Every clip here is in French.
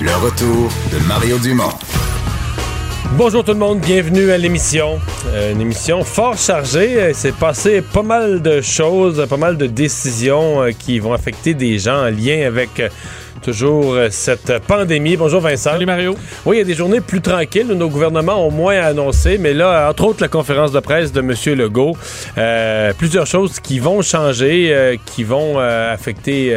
Le retour de Mario Dumont. Bonjour tout le monde, bienvenue à l'émission. Euh, une émission fort chargée. Euh, C'est passé pas mal de choses, pas mal de décisions euh, qui vont affecter des gens en lien avec euh, toujours cette pandémie. Bonjour Vincent. Salut Mario. Oui, il y a des journées plus tranquilles. où Nos gouvernements ont moins annoncé, mais là, entre autres, la conférence de presse de M. Legault, euh, plusieurs choses qui vont changer, euh, qui vont euh, affecter.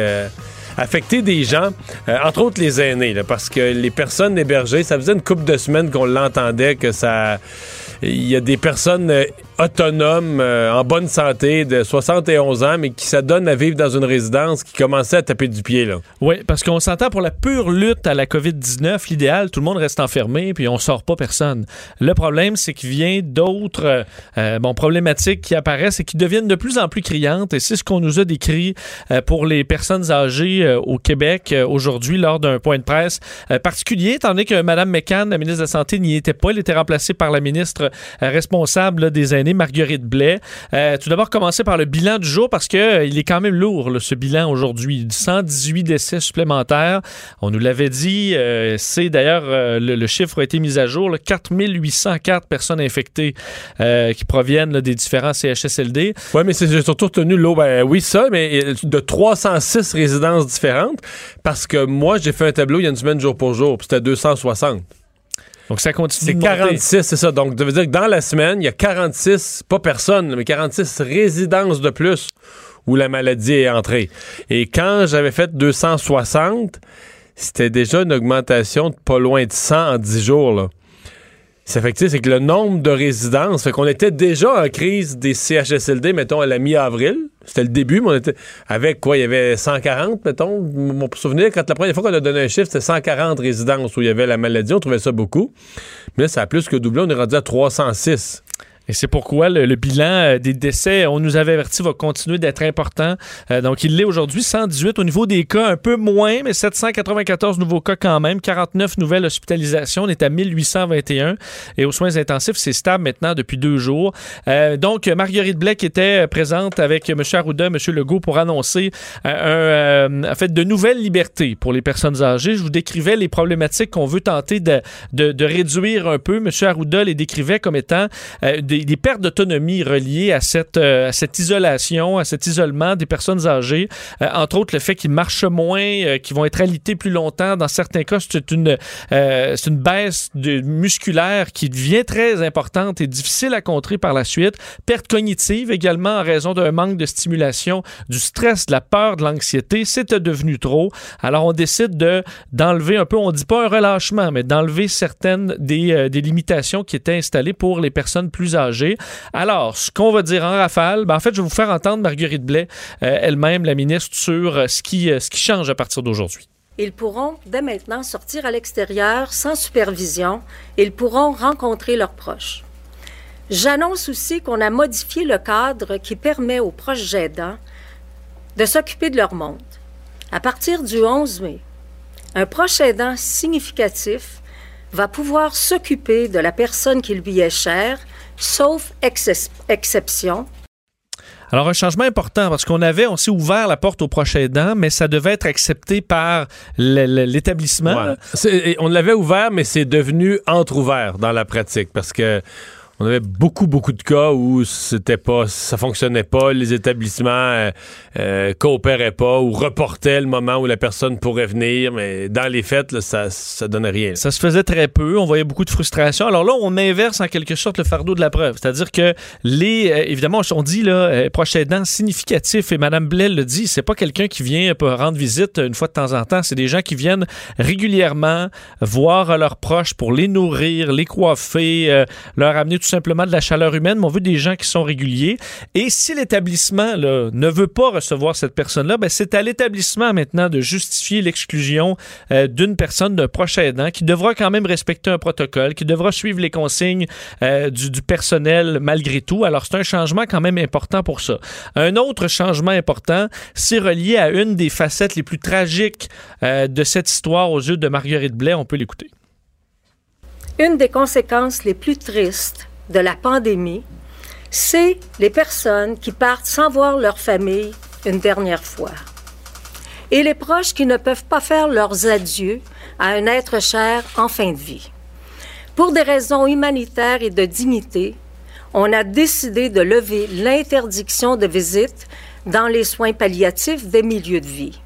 Euh, affecter des gens, euh, entre autres les aînés, parce que les personnes hébergées, ça faisait une couple de semaines qu'on l'entendait que ça, il y a des personnes autonomes, euh, en bonne santé, de 71 ans, mais qui s'adonnent à vivre dans une résidence qui commençait à taper du pied là. Oui, parce qu'on s'entend pour la pure lutte à la COVID-19, l'idéal, tout le monde reste enfermé, puis on sort pas personne. Le problème, c'est qu'il vient d'autres euh, euh, bon, problématiques qui apparaissent et qui deviennent de plus en plus criantes, et c'est ce qu'on nous a décrit pour les personnes âgées au Québec aujourd'hui lors d'un point de presse particulier, étant donné que Mme McCann, la ministre de la Santé, n'y était pas. Elle était remplacée par la ministre responsable des aînés, Marguerite Blais. Euh, tout d'abord, commencer par le bilan du jour, parce que euh, est quand même lourd, ce bilan aujourd'hui. 118 décès supplémentaires. On nous l'avait dit. euh, c'est d'ailleurs, le, chiffre a été mis à jour. là, 4804 personnes infectées qui proviennent des différents CHSLD. Oui, mais c'est surtout retenu l'eau. Ben oui, ça, mais de 306 résidences différentes, parce que moi, j'ai fait un tableau il y a une semaine jour pour jour, puis c'était 260. Donc, ça continue C'est de monter. 46, c'est ça. Donc, ça veut dire que dans la semaine, il y a 46, pas personne, mais 46 résidences de plus où la maladie est entrée. Et quand j'avais fait 260, c'était déjà une augmentation de pas loin de 100 en 10 jours, là. Ça fait que, c'est que le nombre de résidences, fait qu'on était déjà en crise des CHSLD, mettons, à la mi-avril. C'était le début, mais on était avec quoi? Il y avait 140, mettons. Mon souvenir, quand la première fois qu'on a donné un chiffre, c'était 140 résidences où il y avait la maladie. On trouvait ça beaucoup. Mais là, ça a plus que doublé. On est rendu à 306. Et c'est pourquoi le, le bilan euh, des décès, on nous avait averti, va continuer d'être important. Euh, donc, il l'est aujourd'hui, 118 au niveau des cas, un peu moins, mais 794 nouveaux cas quand même, 49 nouvelles hospitalisations. On est à 1821. Et aux soins intensifs, c'est stable maintenant depuis deux jours. Euh, donc, Marguerite qui était présente avec M. Arruda, M. Legault pour annoncer euh, euh, en fait, de nouvelles libertés pour les personnes âgées. Je vous décrivais les problématiques qu'on veut tenter de, de, de réduire un peu. M. Arruda les décrivait comme étant euh, des, des pertes d'autonomie reliées à cette, euh, cette isolation, à cet isolement des personnes âgées. Euh, entre autres, le fait qu'ils marchent moins, euh, qu'ils vont être alités plus longtemps. Dans certains cas, c'est une, c'est une baisse de, musculaire qui devient très importante et difficile à contrer par la suite. Perte cognitive également en raison d'un manque de stimulation, du stress, de la peur, de l'anxiété. C'est devenu trop. Alors, on décide de, d'enlever un peu, on dit pas un relâchement, mais d'enlever certaines des, des limitations qui étaient installées pour les personnes plus âgées. Alors, ce qu'on va dire en rafale, ben, en fait, je vais vous faire entendre Marguerite Blais, euh, elle-même, la ministre, sur euh, ce, qui, euh, ce qui change à partir d'aujourd'hui. Ils pourront dès maintenant sortir à l'extérieur sans supervision. Ils pourront rencontrer leurs proches. J'annonce aussi qu'on a modifié le cadre qui permet aux proches aidants de s'occuper de leur monde. À partir du 11 mai, un proche aidant significatif va pouvoir s'occuper de la personne qui lui est chère, sauf excep- exception, Alors, un changement important parce qu'on avait, on s'est ouvert la porte aux proches aidants, mais ça devait être accepté par l'établissement. Ouais. On l'avait ouvert, mais c'est devenu entre-ouvert dans la pratique parce que on avait beaucoup, beaucoup de cas où c'était pas, ça fonctionnait pas, les établissements euh, euh, coopéraient pas ou reportaient le moment où la personne pourrait venir, mais dans les faits, là, ça, ça donnait rien. Ça se faisait très peu, on voyait beaucoup de frustration. Alors là, on inverse en quelque sorte le fardeau de la preuve, c'est-à-dire que les, euh, évidemment, on dit là, euh, proche aidant significatif, et Mme Blais le dit, c'est pas quelqu'un qui vient rendre visite une fois de temps en temps, c'est des gens qui viennent régulièrement voir leurs proches pour les nourrir, les coiffer, leur amener tout simplement de la chaleur humaine, mais on veut des gens qui sont réguliers. Et si l'établissement ne veut pas recevoir cette personne-là, ben, c'est à l'établissement maintenant de justifier l'exclusion euh, d'une personne, d'un proche aidant, qui devra quand même respecter un protocole, qui devra suivre les consignes euh, du, personnel malgré tout. Alors, c'est un changement quand même important pour ça. Un autre changement important, c'est relié à une des facettes les plus tragiques euh, de cette histoire aux yeux de Marguerite Blais. On peut l'écouter. Une des conséquences les plus tristes de la pandémie, c'est les personnes qui partent sans voir leur famille une dernière fois. Et les proches qui ne peuvent pas faire leurs adieux à un être cher en fin de vie. Pour des raisons humanitaires et de dignité, on a décidé de lever l'interdiction de visite dans les soins palliatifs des milieux de vie.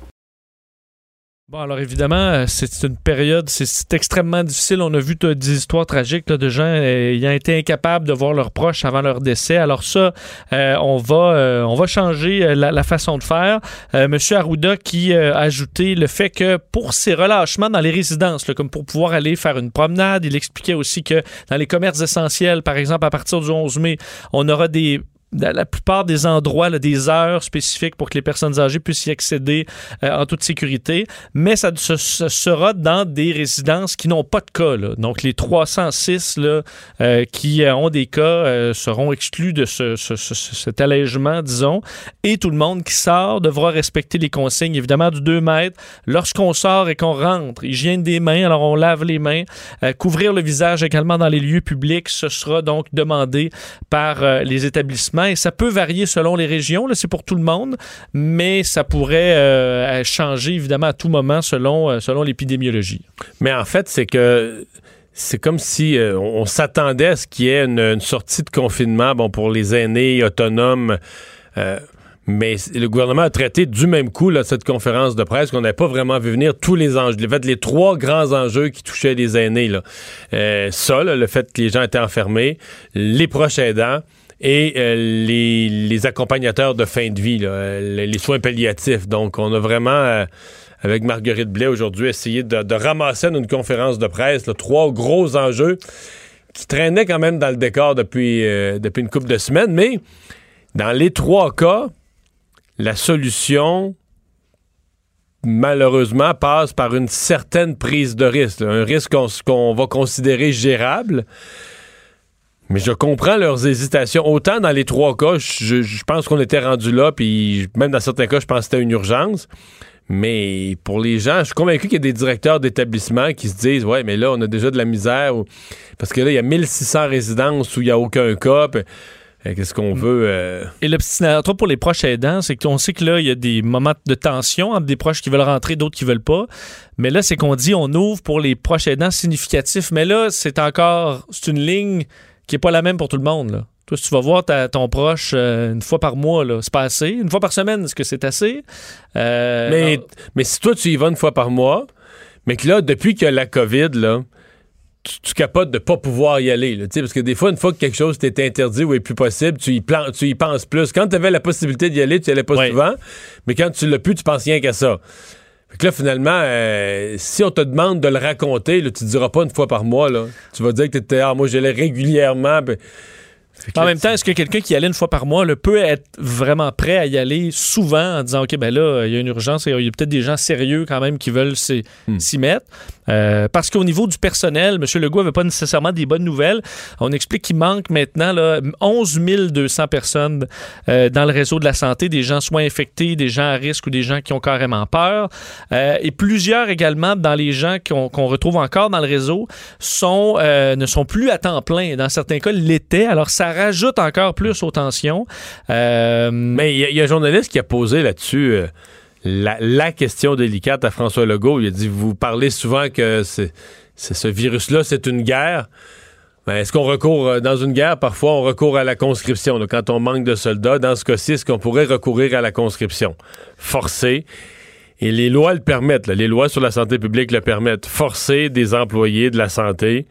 Bon, alors évidemment, euh, c'est une période, c'est extrêmement difficile. On a vu des histoires tragiques là, de gens euh, ayant été incapables de voir leurs proches avant leur décès. Alors ça, euh, on va on va changer la, façon de faire. Euh, Monsieur Arruda qui a ajouté le fait que pour ces relâchements dans les résidences, comme pour pouvoir aller faire une promenade, il expliquait aussi que dans les commerces essentiels, par exemple, à partir du 11 mai, on aura des la plupart des endroits, des heures spécifiques pour que les personnes âgées puissent y accéder euh, en toute sécurité, mais ça, ce, sera dans des résidences qui n'ont pas de cas. Donc, les 306 là, euh, qui ont des cas euh, seront exclus de ce, cet allègement, disons, et tout le monde qui sort devra respecter les consignes, évidemment, du 2 mètres. Lorsqu'on sort et qu'on rentre, hygiène des mains, alors on lave les mains, couvrir le visage également dans les lieux publics, ce sera donc demandé par les établissements ça peut varier selon les régions. C'est pour tout le monde, mais ça pourrait euh, changer évidemment à tout moment selon, euh, selon l'épidémiologie. Mais en fait, c'est que c'est comme si euh, on s'attendait à ce qu'il y ait une, sortie de confinement bon, pour les aînés autonomes. Mais le gouvernement a traité du même coup là, cette conférence de presse qu'on n'avait pas vraiment vu venir tous les enjeux. En fait, les trois grands enjeux qui touchaient les aînés. Là. Ça, là, le fait que les gens étaient enfermés, les proches aidants et euh, les, accompagnateurs de fin de vie, euh, les soins palliatifs. Donc, on a vraiment, euh, avec Marguerite Blais aujourd'hui, essayé de, ramasser dans une conférence de presse trois gros enjeux qui traînaient quand même dans le décor depuis, depuis une couple de semaines. Mais dans les trois cas, la solution malheureusement passe par une certaine prise de risque, un risque qu'on qu va considérer gérable. Mais je comprends leurs hésitations. Autant dans les trois cas, je, je pense qu'on était rendu là, puis même dans certains cas, je pense que c'était une urgence. Mais pour les gens, je suis convaincu qu'il y a des directeurs d'établissements qui se disent Ouais, mais là, on a déjà de la misère. Parce que là, il y a 1600 résidences où il n'y a aucun cas. Puis... Qu'est-ce qu'on veut? Euh... Et le petit narrateur pour les proches aidants, c'est qu'on sait que là, il y a des moments de tension entre des proches qui veulent rentrer, d'autres qui veulent pas. Mais là, c'est qu'on dit on ouvre pour les proches aidants significatifs. Mais là, c'est encore, c'est une ligne qui n'est pas la même pour tout le monde. Là. Toi, si tu vas voir ta, ton proche euh, une fois par mois, c'est pas assez. Une fois par semaine, est-ce que c'est assez? Euh, mais, mais si toi, tu y vas une fois par mois, mais que là, depuis qu'il y a la COVID, là, tu, tu capotes de pas pouvoir y aller. Là, parce que des fois, une fois que quelque chose t'est interdit ou est plus possible, tu y, plan, tu y penses plus. Quand tu avais la possibilité d'y aller, tu y allais pas ouais. souvent. Mais quand tu l'as plus, tu penses rien qu'à ça. Fait que là, finalement, euh, si on te demande de le raconter, là, tu ne diras pas une fois par mois. Là. Tu vas dire que tu étais, ah, moi, j'allais régulièrement. Ben, en même temps, est-ce que quelqu'un qui allait une fois par mois le peut être vraiment prêt à y aller souvent en disant OK, ben là, il y a une urgence et il y a peut-être des gens sérieux quand même qui veulent s'y hmm. mettre? Euh, parce qu'au niveau du personnel, M. Legault n'avait pas nécessairement des bonnes nouvelles. On explique qu'il manque maintenant là, 11 200 personnes euh, dans le réseau de la santé, des gens soit infectés, des gens à risque ou des gens qui ont carrément peur. Euh, et plusieurs également dans les gens qu'on qu retrouve encore dans le réseau sont, ne sont plus à temps plein. Dans certains cas, l'étaient. Alors, ça rajoute encore plus aux tensions. Euh, Mais il y, a un journaliste qui a posé là-dessus la, la, question délicate à François Legault. Il a dit, vous parlez souvent que c'est, ce virus-là, c'est une guerre. Ben, est-ce qu'on recourt euh, dans une guerre? Parfois, on recourt à la conscription. là, quand on manque de soldats, dans ce cas-ci, est-ce qu'on pourrait recourir à la conscription? Forcer. Et les lois le permettent. là. Les lois sur la santé publique le permettent. Forcer des employés de la santé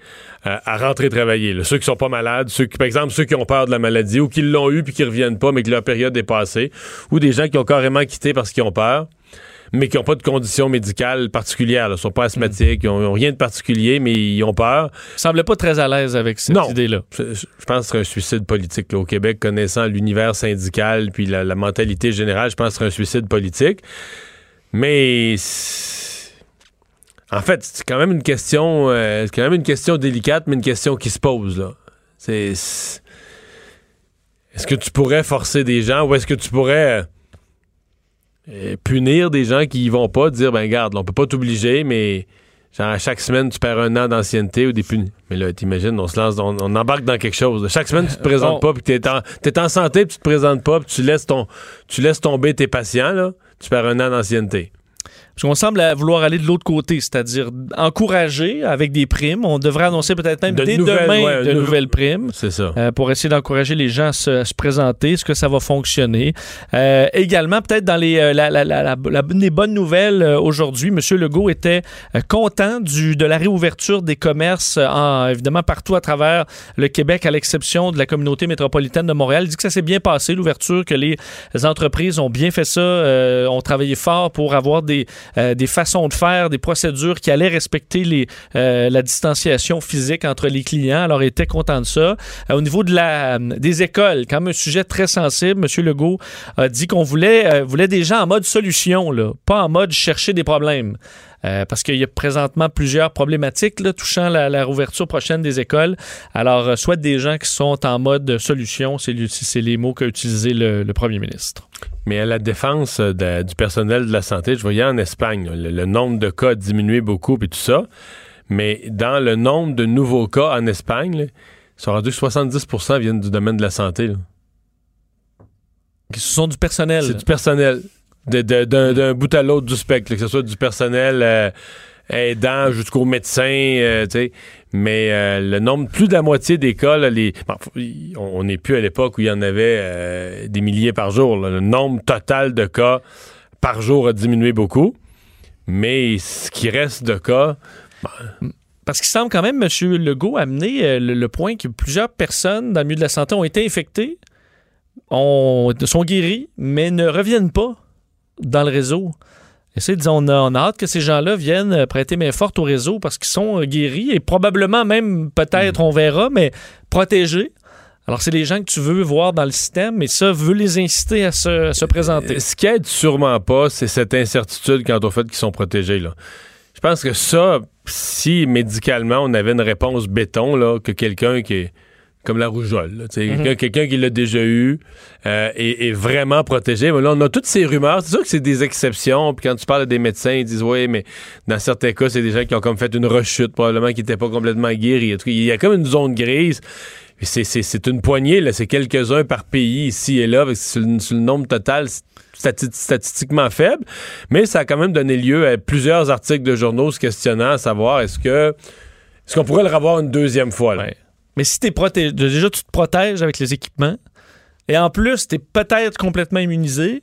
euh, à rentrer travailler. là. Ceux qui sont pas malades, ceux qui, par exemple, ceux qui ont peur de la maladie ou qui l'ont eu puis qui reviennent pas, mais que leur période est passée, ou des gens qui ont carrément quitté parce qu'ils ont peur mais qui n'ont pas de conditions médicales particulières. Ils sont pas asthmatiques, ils n'ont rien de particulier, mais ils ont peur. semblait pas très à l'aise avec cette idée-là. Je, je pense que ce serait un suicide politique. là, au Québec, connaissant l'univers syndical puis la, la mentalité générale, je pense que ce serait un suicide politique. Mais en fait, c'est quand même une question, euh, c'est quand même une question délicate, mais une question qui se pose là. C'est est-ce que tu pourrais forcer des gens ou est-ce que tu pourrais euh, euh, punir des gens qui y vont pas, dire ben garde, on peut pas t'obliger, mais genre à chaque semaine tu perds un an d'ancienneté ou des punis. Mais là, t'imagines, on se lance, on, embarque dans quelque chose. là. Chaque semaine tu te présentes pas, puis t'es en, t'es en santé, puis tu te présentes pas, puis tu laisses ton, tu laisses tomber tes patients là, tu perds un an d'ancienneté. Parce qu'on semble vouloir aller de l'autre côté, c'est-à-dire encourager avec des primes. On devrait annoncer peut-être même De dès nouvelles, demain ouais, de nou- nouvelles primes. C'est ça. euh, pour essayer d'encourager les gens à se, à se présenter. Est-ce que ça va fonctionner? Euh, également, peut-être dans les, euh, la, la- la- les bonnes nouvelles euh, aujourd'hui, M. Legault était content du, de la réouverture des commerces, en, évidemment, partout à travers le Québec, à l'exception de la communauté métropolitaine de Montréal. Il dit que ça s'est bien passé, l'ouverture, que les entreprises ont bien fait ça, euh, ont travaillé fort pour avoir des, euh, des façons de faire, des procédures qui allaient respecter euh, la distanciation physique entre les clients. Alors, il était content de ça. Euh, au niveau de la, des écoles, quand même un sujet très sensible, M. Legault a dit qu'on voulait, voulait des gens en mode solution, pas en mode chercher des problèmes. Euh, parce qu'il y a présentement plusieurs problématiques là, touchant la, la rouverture prochaine des écoles. Alors, euh, soit des gens qui sont en mode solution, c'est les mots qu'a utilisé le, le premier ministre. Mais à la défense euh, de- du personnel de la santé, je voyais en Espagne, le, le nombre de cas a diminué beaucoup et tout ça. Mais dans le nombre de nouveaux cas en Espagne, là, ils sont rendus que 70% viennent du domaine de la santé. là. Ce sont du personnel. C'est du personnel. D'un bout à l'autre du spectre, que ce soit du personnel euh, aidant jusqu'aux médecins, euh, tu sais. Mais euh, le nombre, plus de la moitié des cas, les, on n'est plus à l'époque où il y en avait des milliers par jour. Le nombre total de cas par jour a diminué beaucoup. Mais ce qui reste de cas, Parce qu'il semble quand même, M. Legault, amener le, le point que plusieurs personnes dans le milieu de la santé ont été infectées, ont- sont guéries, mais ne reviennent pas dans le réseau. Et on a, on a hâte que ces gens-là viennent euh, prêter main forte au réseau parce qu'ils sont euh, guéris et probablement même, peut-être, on verra, mais protégés. Alors, c'est les gens que tu veux voir dans le système, mais ça veut les inciter à se, à se présenter. Euh, ce qui aide sûrement pas, c'est cette incertitude quant au fait qu'ils sont protégés. Là. Je pense que ça, si médicalement on avait une réponse béton, là, que quelqu'un qui est comme la rougeole, Mhm. quelqu'un, qui l'a déjà eu euh, vraiment protégé. Mais là, on a toutes ces rumeurs. C'est sûr que c'est des exceptions. Puis quand tu parles à des médecins, ils disent oui, mais dans certains cas, c'est des gens qui ont comme fait une rechute, probablement qui n'étaient pas complètement guéris. Il y a comme une zone grise. C'est, une poignée, là, c'est quelques-uns par pays ici et là, sur, le, sur le nombre total stati- statistiquement faible, mais ça a quand même donné lieu à plusieurs articles de journaux se questionnant à savoir est-ce que est-ce qu'on pourrait le revoir une deuxième fois. Là? Ouais. Mais si tu es protégé, déjà tu te protèges avec les équipements, et en plus, tu es peut-être complètement immunisé.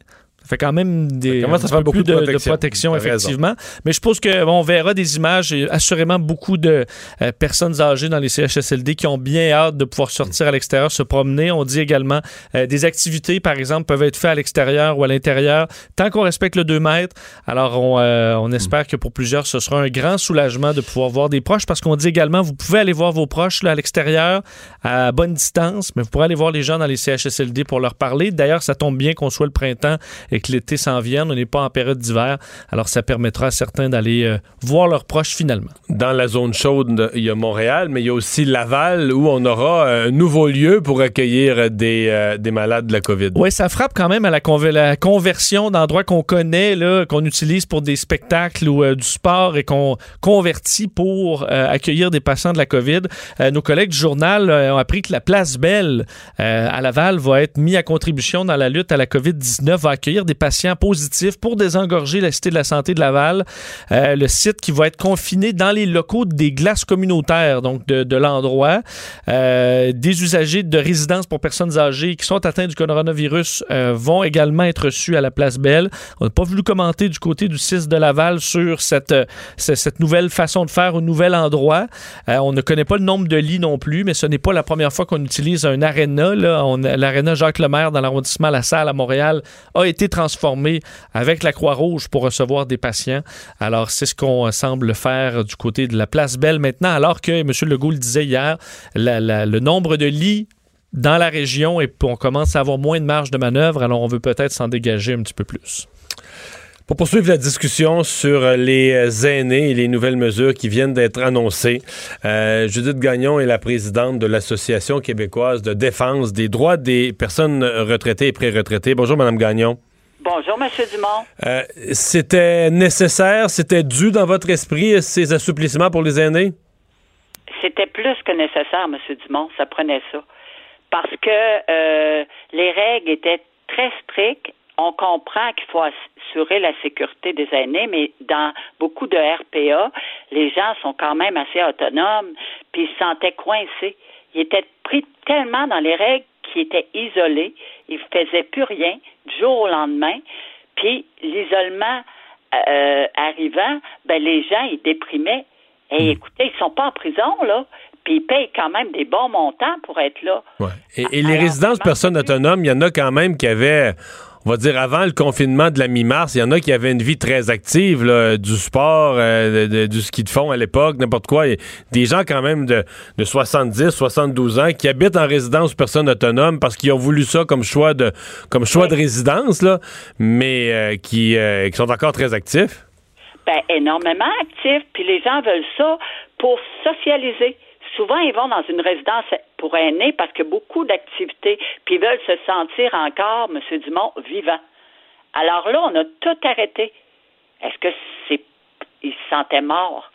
Ça fait quand même des, Ça peu beaucoup de protection. raison. effectivement. Mais je suppose que bon, on verra des images et assurément beaucoup de euh, personnes âgées dans les CHSLD qui ont bien hâte de pouvoir sortir à l'extérieur, se promener. On dit également euh, des activités, par exemple, peuvent être faites à l'extérieur ou à l'intérieur, tant qu'on respecte le 2 mètres. Alors, on, euh, on espère que pour plusieurs, ce sera un grand soulagement de pouvoir voir des proches parce qu'on dit également, vous pouvez aller voir vos proches là, à l'extérieur, à bonne distance, mais vous pourrez aller voir les gens dans les CHSLD pour leur parler. D'ailleurs, ça tombe bien qu'on soit le printemps et que l'été s'en vienne. On n'est pas en période d'hiver. Alors, ça permettra à certains d'aller euh, voir leurs proches finalement. Dans la zone chaude, il y a Montréal, mais il y a aussi Laval où on aura un nouveau lieu pour accueillir des, euh, des malades de la COVID. Oui, ça frappe quand même à la, conver- la conversion d'endroits qu'on connaît, qu'on utilise pour des spectacles ou euh, du sport et qu'on convertit pour euh, accueillir des patients de la COVID. Euh, nos collègues du journal euh, ont appris que la place Belle euh, à Laval va être mise à contribution dans la lutte à la COVID-19, va accueillir accueillir des patients positifs pour désengorger la Cité de la Santé de Laval. Euh, le site qui va être confiné dans les locaux des glaces communautaires, donc de, l'endroit. Euh, des usagers de résidence pour personnes âgées qui sont atteints du coronavirus euh, vont également être reçus à la place Belle. On n'a pas voulu commenter du côté du 6 de Laval sur cette, ce- cette nouvelle façon de faire au nouvel endroit. On ne connaît pas le nombre de lits non plus, mais ce n'est pas la première fois qu'on utilise un aréna. L'aréna Jacques Lemaire dans l'arrondissement La Salle à Montréal a été transformé avec la Croix-Rouge pour recevoir des patients. Alors, c'est ce qu'on euh, semble faire du côté de la place Belle maintenant, alors que M. Legault le disait hier, le nombre de lits dans la région et on commence à avoir moins de marge de manœuvre, alors on veut peut-être s'en dégager un petit peu plus. Pour poursuivre la discussion sur euh, les euh, aînés et les nouvelles mesures qui viennent d'être annoncées, Judith Gagnon est la présidente de l'Association québécoise de défense des droits des personnes retraitées et pré-retraitées. Bonjour, Madame Gagnon. Bonjour, Monsieur Dumont. Euh, c'était nécessaire, c'était dû dans votre esprit ces assouplissements pour les aînés? C'était plus que nécessaire, Monsieur Dumont. Ça prenait ça. Parce que euh, les règles étaient très strictes. On comprend qu'il faut assurer la sécurité des aînés, mais dans beaucoup de RPA, les gens sont quand même assez autonomes, puis ils se sentaient coincés. Ils étaient pris tellement dans les règles qu'ils étaient isolés. Ils ne faisaient plus rien du jour au lendemain. Puis l'isolement euh, arrivant, ben les gens, ils déprimaient. Et écoutez, ils sont pas en prison, là. Puis ils payent quand même des bons montants pour être là. Ouais. Et, et les Alors, résidences personnes autonomes, il y en a quand même qui avaient, on va dire, avant le confinement de la mi-mars, il y en a qui avaient une vie très active, là, du sport, euh, de- de- du ski de fond à l'époque, n'importe quoi. Et des gens quand même de, de 70, 72 ans qui habitent en résidence personnes autonomes parce qu'ils ont voulu ça comme choix de, comme choix de résidence, là, mais euh, qui, euh, qui sont encore très actifs. Ben, énormément actifs, puis les gens veulent ça pour socialiser. Souvent, ils vont dans une résidence pour aînés parce que beaucoup d'activités, puis ils veulent se sentir encore, M. Dumont, vivant. Alors là, on a tout arrêté. Est-ce que c'est. Ils se sentaient morts?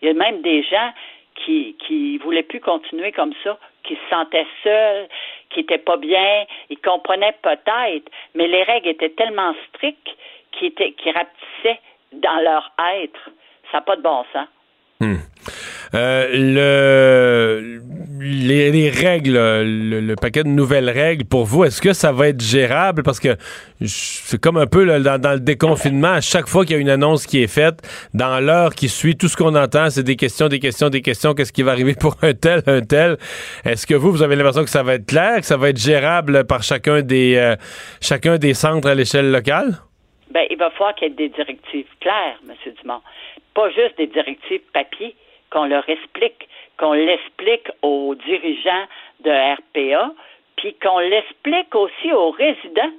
Il y a même des gens qui qui voulaient plus continuer comme ça, qui se sentaient seuls, qui étaient pas bien, ils comprenaient peut-être, mais les règles étaient tellement strictes qu'ils étaient qui rapetissaient dans leur être. Ça n'a pas de bon sens. Euh, le, les, les règles, le, le paquet de nouvelles règles, pour vous, est-ce que ça va être gérable? Parce que c'est comme un peu là, dans, dans le déconfinement, à chaque fois qu'il y a une annonce qui est faite, dans l'heure qui suit, tout ce qu'on entend, c'est des questions, des questions, des questions. Qu'est-ce qui va arriver pour un tel, un tel? Est-ce que vous, vous avez l'impression que ça va être clair, que ça va être gérable par chacun des, euh, chacun des centres à l'échelle locale? Ben, il va falloir qu'il y ait des directives claires, M. Dumont. Pas juste des directives papier, qu'on leur explique, qu'on l'explique aux dirigeants de RPA, puis qu'on l'explique aussi aux résidents.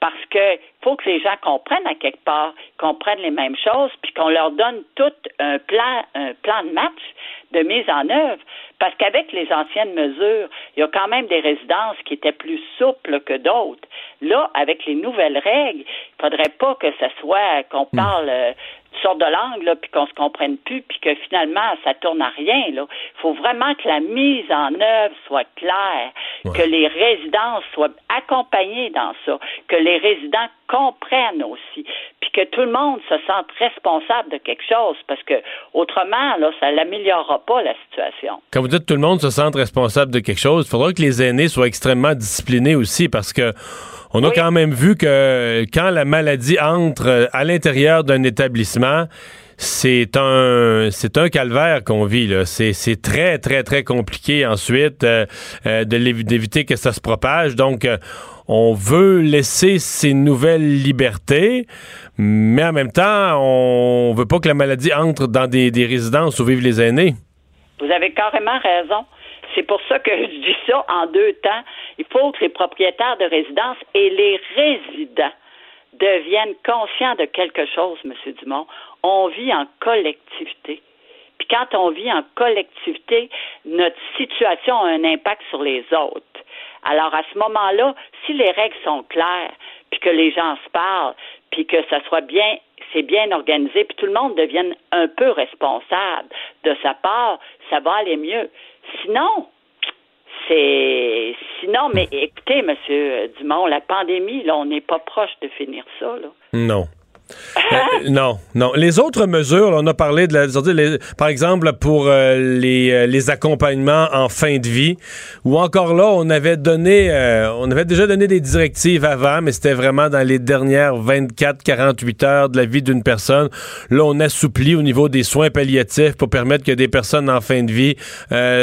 Parce que faut que les gens comprennent à quelque part, comprennent les mêmes choses, puis qu'on leur donne tout un plan, un plan de match de mise en œuvre. Parce qu'avec les anciennes mesures, il y a quand même des résidences qui étaient plus souples que d'autres. Là, avec les nouvelles règles, il faudrait pas que ça soit qu'on parle euh, sortes de langues, là, puis qu'on se comprenne plus, puis que finalement, ça tourne à rien. Là. Il faut vraiment que la mise en œuvre soit claire, que les résidences soient accompagnées dans ça, que les résidents comprennent aussi, puis que tout le monde se sente responsable de quelque chose, parce que autrement, là, ça l'améliorera pas la situation. Quand vous dites tout le monde se sente responsable de quelque chose, il faudra que les aînés soient extrêmement disciplinés aussi parce que on a Oui. quand même vu que quand la maladie entre euh, à l'intérieur d'un établissement, c'est un c'est un calvaire qu'on vit là. C'est c'est très très très compliqué ensuite euh, euh, de d'éviter que ça se propage. Donc euh, on veut laisser ces nouvelles libertés, mais en même temps, on veut pas que la maladie entre dans des, des résidences où vivent les aînés. Vous avez carrément raison. C'est pour ça que je dis ça en deux temps. Il faut que les propriétaires de résidences et les résidents deviennent conscients de quelque chose, M. Dumont. On vit en collectivité. Puis quand on vit en collectivité, notre situation a un impact sur les autres. Alors à ce moment-là, si les règles sont claires, puis que les gens se parlent, puis que ça soit bien, c'est bien organisé, puis tout le monde devienne un peu responsable de sa part, ça va aller mieux. Sinon, c'est sinon, mais écoutez, Monsieur Dumont, la pandémie, là, on n'est pas proche de finir ça, là. Non. Euh, non, non. Les autres mesures, on a parlé de la, par exemple pour euh, les, euh, les, accompagnements en fin de vie, ou encore là, on avait donné, on avait déjà donné des directives avant, mais c'était vraiment dans les dernières 24-48 heures de la vie d'une personne. Là, on assouplit au niveau des soins palliatifs pour permettre que des personnes en fin de vie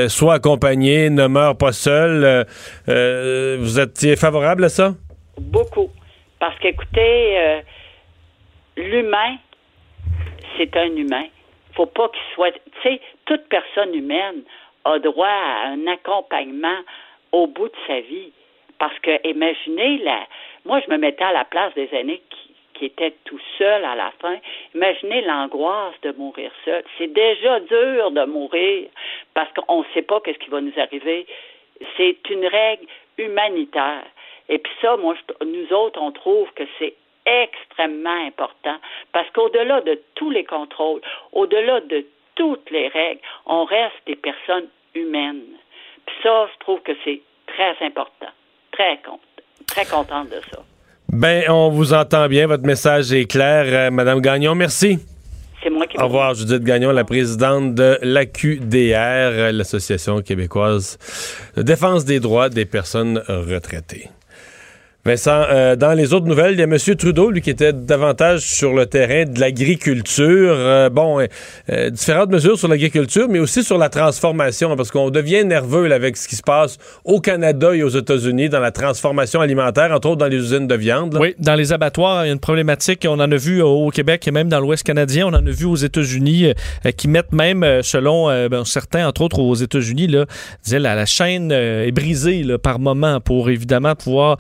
soient accompagnées, ne meurent pas seules. vous êtes favorable à ça? Beaucoup. Parce qu'écoutez, l'humain, c'est un humain. Faut pas qu'il soit. Tu sais, toute personne humaine a droit à un accompagnement au bout de sa vie. Parce que, imaginez, la, moi, je me mettais à la place des aînés qui, étaient tout seuls à la fin. Imaginez l'angoisse de mourir seul. C'est déjà dur de mourir parce qu'on ne sait pas qu'est-ce qui va nous arriver. C'est une règle humanitaire. Et puis ça, moi, nous autres, on trouve que c'est extrêmement important parce qu'au-delà de tous les contrôles, au-delà de toutes les règles, on reste des personnes humaines. Puis ça, je trouve que c'est très important. Très, très contente de ça. Ben, on vous entend bien. Votre message est clair. Euh, Madame Gagnon, merci. C'est moi qui Au revoir, Judith Gagnon, la présidente de l'AQDR, l'Association québécoise de défense des droits des personnes retraitées. Vincent, euh, dans les autres nouvelles, il y a M. Trudeau, lui, qui était davantage sur le terrain de l'agriculture. Euh, bon, euh, différentes mesures sur l'agriculture, mais aussi sur la transformation, parce qu'on devient nerveux avec ce qui se passe au Canada et aux États-Unis dans la transformation alimentaire, entre autres dans les usines de viande. Oui, dans les abattoirs, il y a une problématique. On en a vu au Québec et même dans l'Ouest canadien. On en a vu aux États-Unis qui mettent même, selon ben, certains, entre autres aux États-Unis, là, la, chaîne est brisée là, par moment pour évidemment pouvoir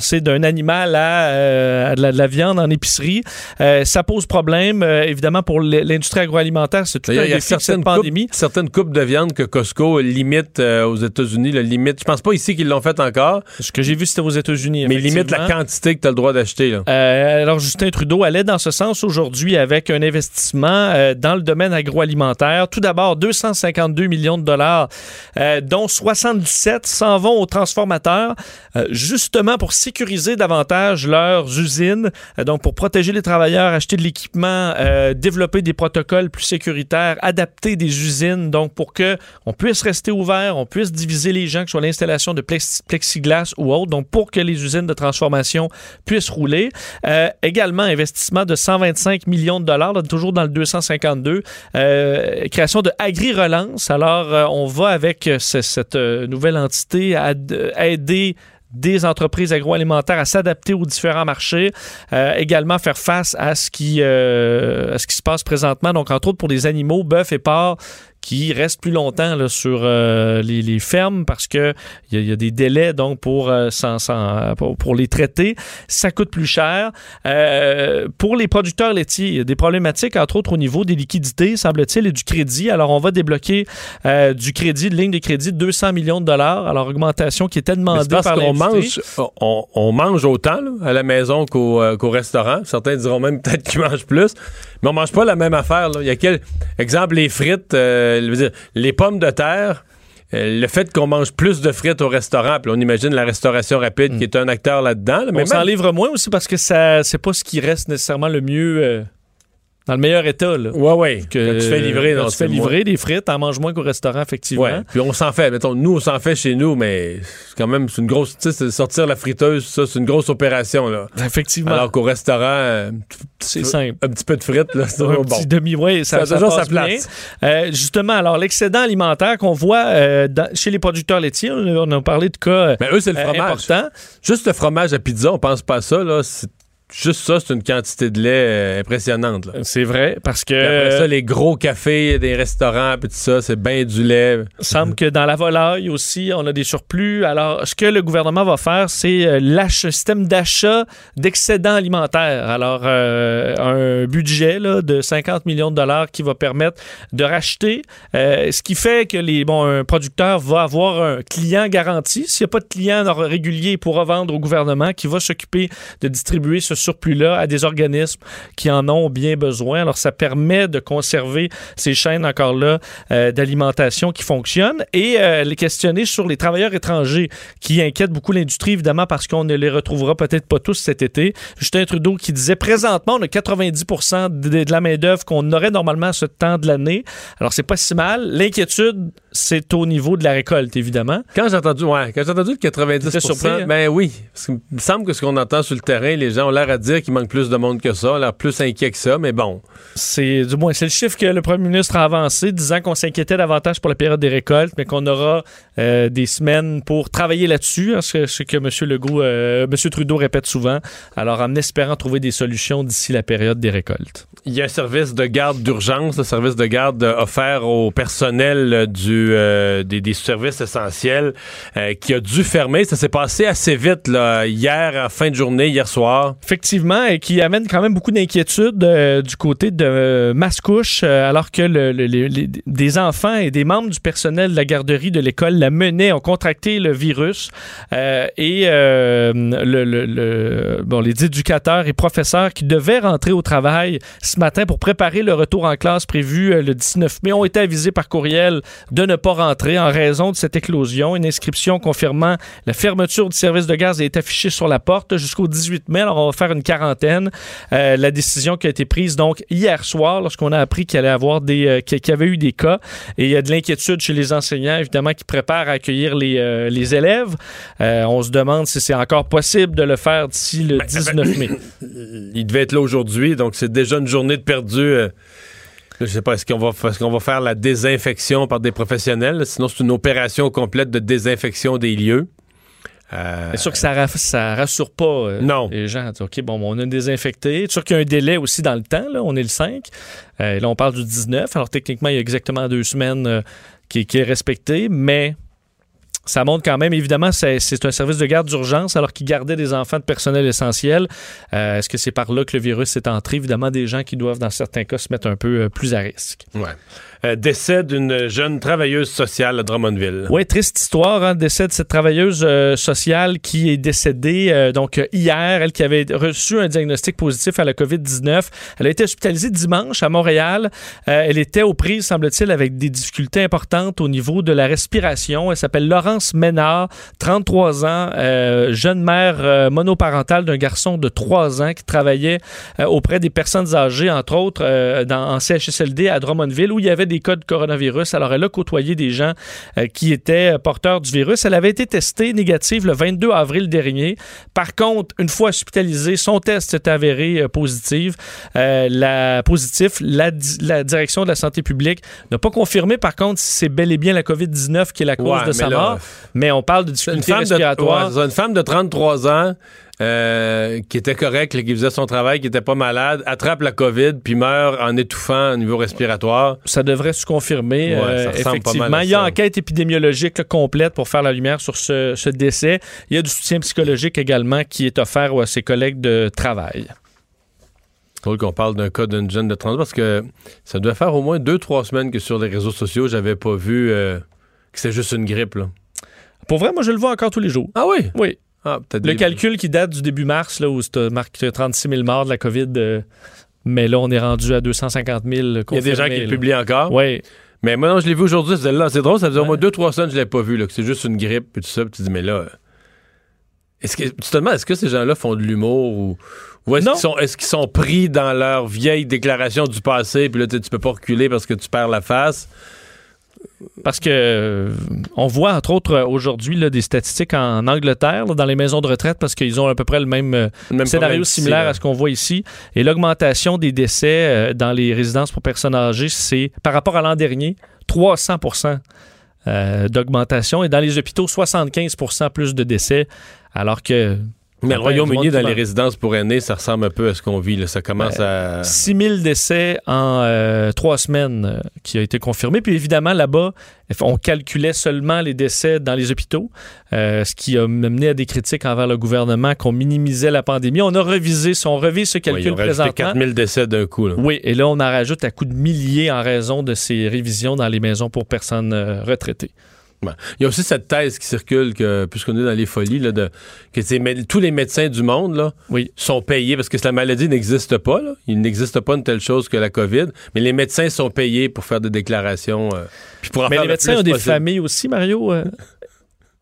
d'un animal à, euh, de, la, viande en épicerie. Euh, ça pose problème, euh, évidemment, pour l'industrie agroalimentaire. C'est tout un défi certaines pandémie. Coupes, certaines coupes de viande que Costco limite aux États-Unis. limite, je pense pas ici qu'ils l'ont fait encore. Ce que j'ai vu, c'était aux États-Unis. Mais limite la quantité que tu as le droit d'acheter. alors, Justin Trudeau allait dans ce sens aujourd'hui avec un investissement dans le domaine agroalimentaire. Tout d'abord, 252 millions de dollars, dont 77 s'en vont aux transformateurs, justement pour sécuriser davantage leurs usines, euh, donc pour protéger les travailleurs, acheter de l'équipement, euh, développer des protocoles plus sécuritaires, adapter des usines, donc pour que on puisse rester ouvert, on puisse diviser les gens, que ce soit l'installation de plexiglas ou autre, donc pour que les usines de transformation puissent rouler. Euh, également, investissement de 125 millions de dollars, toujours dans le 252, création de Agri-Relance. Alors, on va avec cette nouvelle entité à aider des entreprises agroalimentaires à s'adapter aux différents marchés, euh, également faire face à ce qui euh, se passe présentement. Donc entre autres pour les animaux, bœuf et porc qui restent plus longtemps là, sur euh, les, les, fermes parce que il y, y, a des délais donc pour, euh, sans, sans, pour, pour, les traiter. Ça coûte plus cher. Euh, pour les producteurs laitiers, il y a des problématiques, entre autres au niveau des liquidités, semble-t-il, et du crédit. Alors, on va débloquer euh, du crédit, de ligne de crédit de 200 millions de dollars. Alors, augmentation qui était demandée parce par qu'on mange, on, on, mange autant là, à la maison qu'au euh, restaurant. Certains diront même peut-être qu'ils mangent plus, mais on mange pas la même affaire. Là. Il y a quel exemple les frites. Euh, les pommes de terre, euh, le fait qu'on mange plus de frites au restaurant, puis on imagine la restauration rapide qui mm. est un acteur là-dedans. mais on s'en livre moins aussi parce que ça c'est pas ce qui reste nécessairement le mieux. Euh, dans le meilleur état, là. Ouais, ouais. Que, tu fais livrer, tu fais livrer des frites, t'en manges moins qu'au restaurant, effectivement. Ouais. Puis on s'en fait. Mettons, nous, on s'en fait chez nous, mais c'est quand même, c'est une grosse, tu sais, sortir la friteuse, ça, c'est une grosse opération, là. Effectivement. Alors qu'au restaurant, c'est simple. Un petit peu de frites, là, c'est bon. petit demi, ouais, ça, ça, a toujours sa place. Euh, justement, alors, l'excédent alimentaire qu'on voit euh, chez les producteurs laitiers, on a parlé de cas. Ben, eux, c'est le euh, fromage. Important. Juste le fromage à pizza, on pense pas à ça, là. C'est juste ça, c'est une quantité de lait euh, impressionnante. C'est vrai, parce que... après ça, les gros cafés des restaurants, puis tout ça, c'est bien du lait. Il semble que dans la volaille aussi, on a des surplus. Alors, ce que le gouvernement va faire, c'est euh, système d'achat d'excédents alimentaires. Alors, euh, un budget là, de 50 millions de dollars qui va permettre de racheter, ce qui fait que les, bon, un producteur va avoir un client garanti. S'il n'y a pas de client régulier, il pourra vendre au gouvernement qui va s'occuper de distribuer ce surplus-là à des organismes qui en ont bien besoin. Alors, ça permet de conserver ces chaînes encore là euh, d'alimentation qui fonctionnent et euh, les questionner sur les travailleurs étrangers qui inquiètent beaucoup l'industrie, évidemment, parce qu'on ne les retrouvera peut-être pas tous cet été. Justin Trudeau qui disait présentement, on a 90 de, de la main-d'œuvre qu'on aurait normalement à ce temps de l'année. Alors, c'est pas si mal. L'inquiétude, c'est au niveau de la récolte, évidemment. Quand j'ai entendu, ouais, quand j'ai entendu le 90 surpris, hein? ben oui. Parce qu'il me semble que ce qu'on entend sur le terrain, les gens ont l'air à dire qu'il manque plus de monde que ça, l'air plus inquiets que ça, mais bon. C'est du moins c'est le chiffre que le premier ministre a avancé, disant qu'on s'inquiétait davantage pour la période des récoltes, mais qu'on aura euh, des semaines pour travailler là-dessus, hein, ce, ce que M. Legault, euh, M. Trudeau répète souvent. Alors en espérant trouver des solutions d'ici la période des récoltes. Il y a un service de garde d'urgence, un service de garde offert au personnel euh, euh, des, services essentiels euh, qui a dû fermer. Ça s'est passé assez vite là, hier, en fin de journée, hier soir. Effectivement, et qui amène quand même beaucoup d'inquiétude euh, du côté de Mascouche, alors que le- le- les- des enfants et des membres du personnel de la garderie de l'école la menaient, ont contracté le virus. Et le, bon, les éducateurs et professeurs qui devaient rentrer au travail ce matin pour préparer le retour en classe prévu le 19 mai ont été avisés par courriel de ne pas rentrer en raison de cette éclosion. Une inscription confirmant la fermeture du service de gaz est affichée sur la porte jusqu'au 18 mai. Alors, on va faire une quarantaine. Euh, la décision qui a été prise donc hier soir, lorsqu'on a appris qu'il allait avoir des, euh, qu'il y avait eu des cas. Et il y a de l'inquiétude chez les enseignants, évidemment, qui préparent à accueillir les, euh, les élèves. On se demande si c'est encore possible de le faire d'ici le 19 mai. Il devait être là aujourd'hui, donc c'est déjà une journée de perdu. Je sais pas, est-ce qu'on va, qu'on va faire la désinfection par des professionnels? Sinon, c'est une opération complète de désinfection des lieux. Euh, C'est sûr que ça, ça rassure pas euh, Non. les gens. Dire, OK, bon, on a désinfecté. C'est sûr qu'il y a un délai aussi dans le temps. Là. On est le 5. Euh, là, on parle du 19. Alors, techniquement, il y a exactement deux semaines qui, qui est respecté, mais ça montre quand même, évidemment, c'est un service de garde d'urgence alors qu'ils gardaient des enfants de personnel essentiel. Euh, Est-ce que c'est par là que le virus est entré? Évidemment, des gens qui doivent, dans certains cas, se mettre un peu euh, plus à risque. ouais. Euh, décès d'une jeune travailleuse sociale à Drummondville. Oui, triste histoire, hein, décès de cette travailleuse euh, sociale qui est décédée euh, donc euh, hier, elle qui avait reçu un diagnostic positif à la COVID-19. Elle a été hospitalisée dimanche à Montréal. Elle était aux prises, semble-t-il, avec des difficultés importantes au niveau de la respiration. Elle s'appelle Laurence Ménard, 33 ans, jeune mère monoparentale d'un garçon de 3 ans qui travaillait auprès des personnes âgées, entre autres dans, en CHSLD à Drummondville, où il y avait des cas de coronavirus. Alors, elle a côtoyé des gens euh, qui étaient euh, porteurs du virus. Elle avait été testée négative le 22 avril dernier. Par contre, une fois hospitalisée, son test s'est avéré euh, positif. La, positif. La, di- la direction de la santé publique n'a pas confirmé, par contre, si c'est bel et bien la COVID-19 qui est la cause Ouais, de sa là, mort. Mais on parle de difficultés de, respiratoires. ouais, une femme de 33 ans euh, qui était correcte, là, qui faisait son travail, qui était pas malade, attrape la COVID puis meurt en étouffant au niveau respiratoire. ça devrait se confirmer. Ouais, euh, pas effectivement, mal il y a ça. enquête épidémiologique là, complète pour faire la lumière sur ce, ce décès. Il y a du soutien psychologique également qui est offert à ses collègues de travail. Drôle qu'on parle d'un cas d'une jeune de 30 parce que ça doit faire au moins deux, trois semaines que sur les réseaux sociaux, j'avais pas vu euh, que c'était juste une grippe. Là. Pour vrai, moi, je le vois encore tous les jours. Ah oui? Oui. Ah, Le calcul qui date du début mars, là, où c'est marqué 36 000 morts de la COVID, euh, mais là, on est rendu à 250 000 Il y a des gens qui le publient encore. Oui. Mais moi, non, je l'ai vu aujourd'hui. C'est drôle, ça faisait au moins deux, trois semaines que je l'ai pas vu. Là, que c'est juste une grippe et tout ça. Puis tu dis, mais là. Est-ce que, tu te demandes, est-ce que ces gens-là font de l'humour ou, ou est-ce qu'ils sont, est-ce qu'ils sont pris dans leur vieille déclaration du passé, puis là, tu tu peux pas reculer parce que tu perds la face? Parce que euh, on voit entre autres euh, aujourd'hui des statistiques en Angleterre là, dans les maisons de retraite parce qu'ils ont à peu près le même, euh, même scénario ici, similaire à ce qu'on voit ici. Et l'augmentation des décès euh, dans les résidences pour personnes âgées, c'est par rapport à l'an dernier, 300% euh, d'augmentation. Et dans les hôpitaux, 75% plus de décès. Alors que Mais le Royaume-Uni, dans les résidences pour aînés, ça ressemble un peu à ce qu'on vit. Là. Ça commence à. 6 000 décès en euh, trois semaines euh, qui a été confirmé. Puis évidemment, là-bas, on calculait seulement les décès dans les hôpitaux, euh, ce qui a mené à des critiques envers le gouvernement qu'on minimisait la pandémie. On a revisé, si on revise ce calcul ont rajouté présentement. 4000 décès d'un coup. Là. Oui, et là, on en rajoute à coups de milliers en raison de ces révisions dans les maisons pour personnes retraitées. Ouais. Il y a aussi cette thèse qui circule, que, puisqu'on est dans les folies, là, de, que tous les médecins du monde là, Oui. sont payés parce que la maladie n'existe pas. Là. Il n'existe pas une telle chose que la COVID, mais les médecins sont payés pour faire des déclarations. euh, puis pour en Mais faire les le médecins ont des familles aussi, Mario. euh.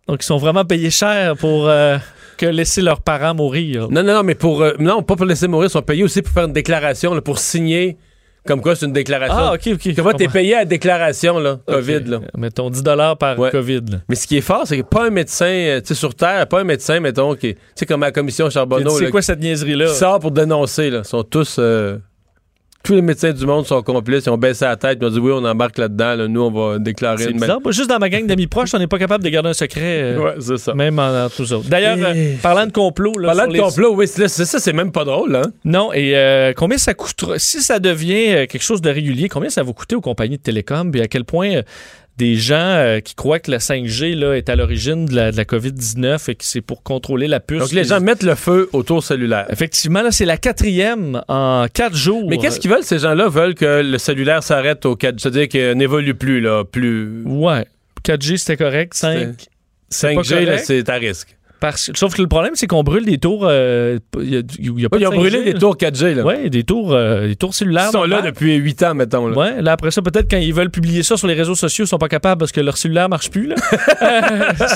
donc, ils sont vraiment payés cher pour euh, que laisser leurs parents mourir. Non, non, non, mais pour. non, pas pour laisser mourir, ils sont payés aussi pour faire une déclaration, là, pour signer. Comme quoi, c'est une déclaration. Ah, OK, OK. Comment t'es payé à la déclaration, là. COVID, là. Mettons 10 par Ouais. COVID. là. Mais ce qui est fort, c'est que pas un médecin, euh, tu sais, sur Terre, pas un médecin, mettons, qui. Tu sais, comme à la commission Charbonneau, là, C'est quoi cette niaiserie-là? qui sort pour dénoncer, là. Ils sont tous. euh, tous les médecins du monde sont complices, ils ont baissé la tête, ils ont dit oui, on embarque là-dedans, là, nous, on va déclarer une bizarre. Juste dans ma gang d'amis proches, on n'est pas capable de garder un secret. euh, Ouais, c'est ça. Même en, en tous autres. D'ailleurs, Et- euh, parlant de complot, là, Parlant de les- complot, oui, c'est c'est ça, c'est même pas drôle, hein. Non, et euh, combien ça coûtera si ça devient euh, quelque chose de régulier, combien ça va coûter aux compagnies de télécom et à quel point euh, des gens euh, qui croient que la 5G là, est à l'origine de la, de la COVID-19 et que c'est pour contrôler la puce. Donc les gens mettent le feu au tour cellulaire. Effectivement, là, c'est la quatrième en quatre jours. Mais qu'est-ce qu'ils veulent, ces gens-là? veulent que le cellulaire s'arrête au 4 C'est-à-dire qu'il n'évolue plus, là. Plus. Ouais. 4G, c'était correct. 5. c'est pas 5G, là, c'est à risque. Parce... Sauf que le problème, c'est qu'on brûle des tours. euh, Il y a, il y a pas ils de ont brûlé 5G, des tours 4G, là. Ouais, des tours, euh, des tours cellulaires. Ils sont là depuis 8 ans, mettons. Là. Ouais, là après ça, peut-être quand ils veulent publier ça sur les réseaux sociaux, ils sont pas capables parce que leur cellulaire marche plus. Là.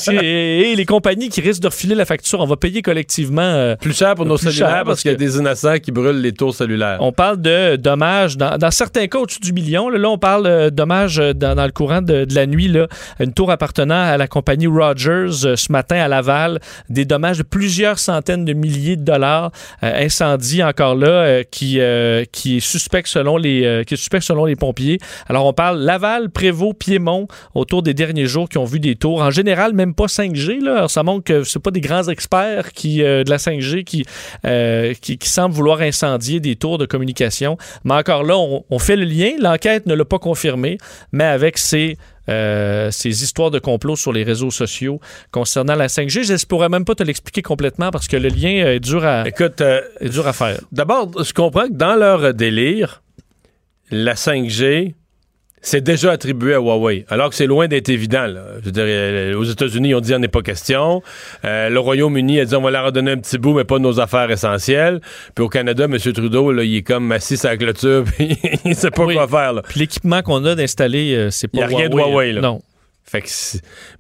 Euh, et les compagnies qui risquent de refiler la facture, on va payer collectivement. euh, Plus cher pour nos cellulaires parce, qu'il y a des innocents qui brûlent les tours cellulaires. on parle de dommages, dans, dans certains cas au-dessus du million. Là, Là, on parle de dommages euh, dans, dans le courant de, de la nuit. Là, une tour appartenant à la compagnie Rogers ce matin à Laval. Des dommages de plusieurs centaines de milliers de dollars. Euh, incendie encore là euh, qui, euh, qui est suspect selon les euh, qui est suspect selon les pompiers. Alors on parle Laval, Prévost, Piémont autour des derniers jours qui ont vu des tours. En général, même pas 5G. Là. Alors, ça montre que c'est pas des grands experts qui euh, de la 5G qui, qui semblent vouloir incendier des tours de communication. Mais encore là, on, on fait le lien. L'enquête ne l'a pas confirmé, mais avec ces euh, ces histoires de complot sur les réseaux sociaux concernant la 5G, je ne pourrais même pas te l'expliquer complètement parce que le lien est dur à, Écoute, euh, est dur à faire. d'abord, je comprends que dans leur délire, la 5G, c'est déjà attribué à Huawei, alors que c'est loin d'être évident. là. Je veux dire, euh, aux États-Unis, ils ont dit on n'est pas question. Euh, le Royaume-Uni a dit on va leur redonner un petit bout, mais pas nos affaires essentielles. Puis au Canada, M. Trudeau, là, il est comme assis sur la clôture, puis il sait pas Oui. quoi faire. Là. Puis l'équipement qu'on a d'installer, euh, c'est pas Y a rien de Huawei, là. Non. Fait que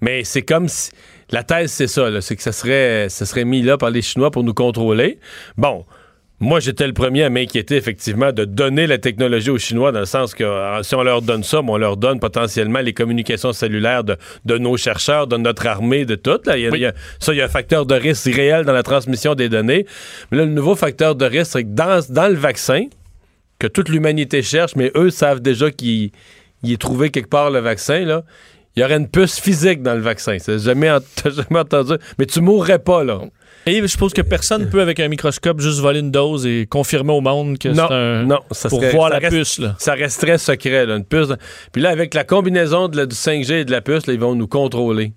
mais c'est comme si la thèse c'est ça, là, c'est que ça serait, ça serait mis là par les Chinois pour nous contrôler. Bon. Moi, j'étais le premier à m'inquiéter, effectivement, de donner la technologie aux Chinois, dans le sens que euh, si on leur donne ça, on leur donne potentiellement les communications cellulaires de, de nos chercheurs, de notre armée, de tout. Là. Il y a- Oui. il y a- ça, il y a un facteur de risque réel dans la transmission des données. Mais là, le nouveau facteur de risque, c'est que dans, dans le vaccin, que toute l'humanité cherche, mais eux savent déjà qu'il il est trouvé quelque part le vaccin, là. Il y aurait une puce physique dans le vaccin. Jamais, t'as jamais entendu. Mais tu mourrais pas, là. Et je suppose que personne peut, avec un microscope, juste voler une dose et confirmer au monde que c'est un. non, ça pour serait- voir ça la reste- puce, là. Ça resterait secret, là, une puce. Puis là, avec la combinaison de la- du 5G et de la puce, là, ils vont nous contrôler.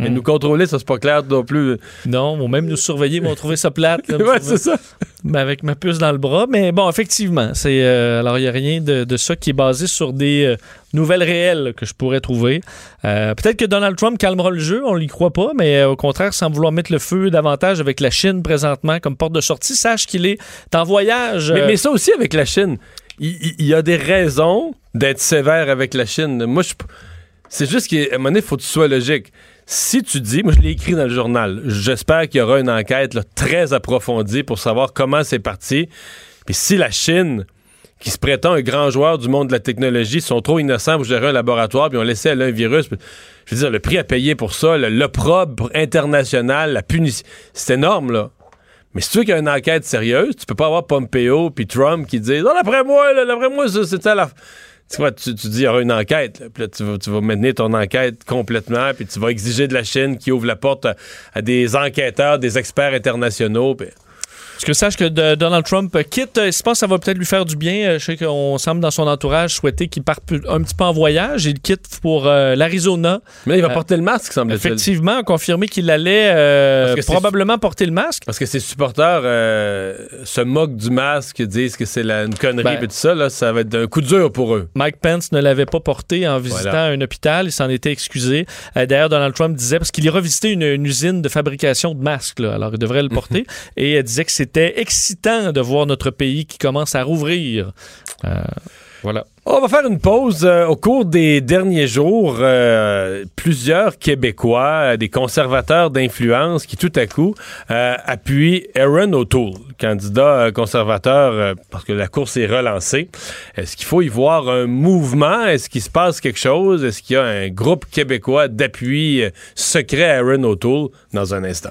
Mais Hmm. nous contrôler, ça, c'est pas clair non plus. Non, vont même nous surveiller, ils vont trouver ça plate. là, ouais, c'est ça. Ben, avec ma puce dans le bras. Mais bon, effectivement, c'est euh, alors il n'y a rien de, de ça qui est basé sur des euh, nouvelles réelles que je pourrais trouver. Euh, Peut-être que Donald Trump calmera le jeu, on n'y croit pas, mais euh, au contraire, sans vouloir mettre le feu davantage avec la Chine présentement comme porte de sortie, sache qu'il est en voyage. Mais, mais ça aussi avec la Chine. Il, il- il y a des raisons d'être sévère avec la Chine. Moi, je. C'est juste qu'à un moment donné, il faut que tu sois logique. Si tu dis, moi je l'ai écrit dans le journal, j'espère qu'il y aura une enquête très approfondie pour savoir comment c'est parti. Puis si la Chine, qui se prétend un grand joueur du monde de la technologie, sont trop innocents pour gérer un laboratoire, puis ont laissé aller un virus, je veux dire, le prix à payer pour ça, l'opprobre international, la punition, c'est énorme, là. Mais si tu veux qu'il y ait une enquête sérieuse, tu peux pas avoir Pompeo puis Trump qui disent oh, d'après moi, d'après moi, c'était la. Tu, vois, tu, tu dis il y aura une enquête. Puis là, tu vas, tu mener ton enquête complètement, puis tu vas exiger de la Chine qui ouvre la porte à, des enquêteurs, des experts internationaux. Parce que sache que de- Donald Trump quitte, euh, je pense que ça va peut-être lui faire du bien. Euh, Je sais qu'on semble dans son entourage souhaiter qu'il parte un petit peu en voyage. Il quitte pour euh, l'Arizona. Mais là, il va Euh, porter le masque, semble-t-il. Effectivement, a confirmé qu'il allait euh, probablement porter le masque. Parce que ses supporters euh, se moquent du masque, disent que c'est une connerie Ben- et tout ça. Là, ça va être un coup dur pour eux. Mike Pence ne l'avait pas porté en visitant Voilà. un hôpital. Il s'en était excusé. Euh, D'ailleurs, Donald Trump disait, parce qu'il ira visiter une, une usine de fabrication de masques, là, alors il devrait le porter, et il disait que c'était excitant de voir notre pays qui commence à rouvrir. Euh, voilà. On va faire une pause. Euh, au cours des derniers jours, euh, plusieurs Québécois, des conservateurs d'influence qui tout à coup appuient Aaron O'Toole, candidat conservateur, parce que la course est relancée. Est-ce qu'il faut y voir un mouvement? Est-ce qu'il se passe quelque chose? Est-ce qu'il y a un groupe québécois d'appui secret à Aaron O'Toole? Dans un instant?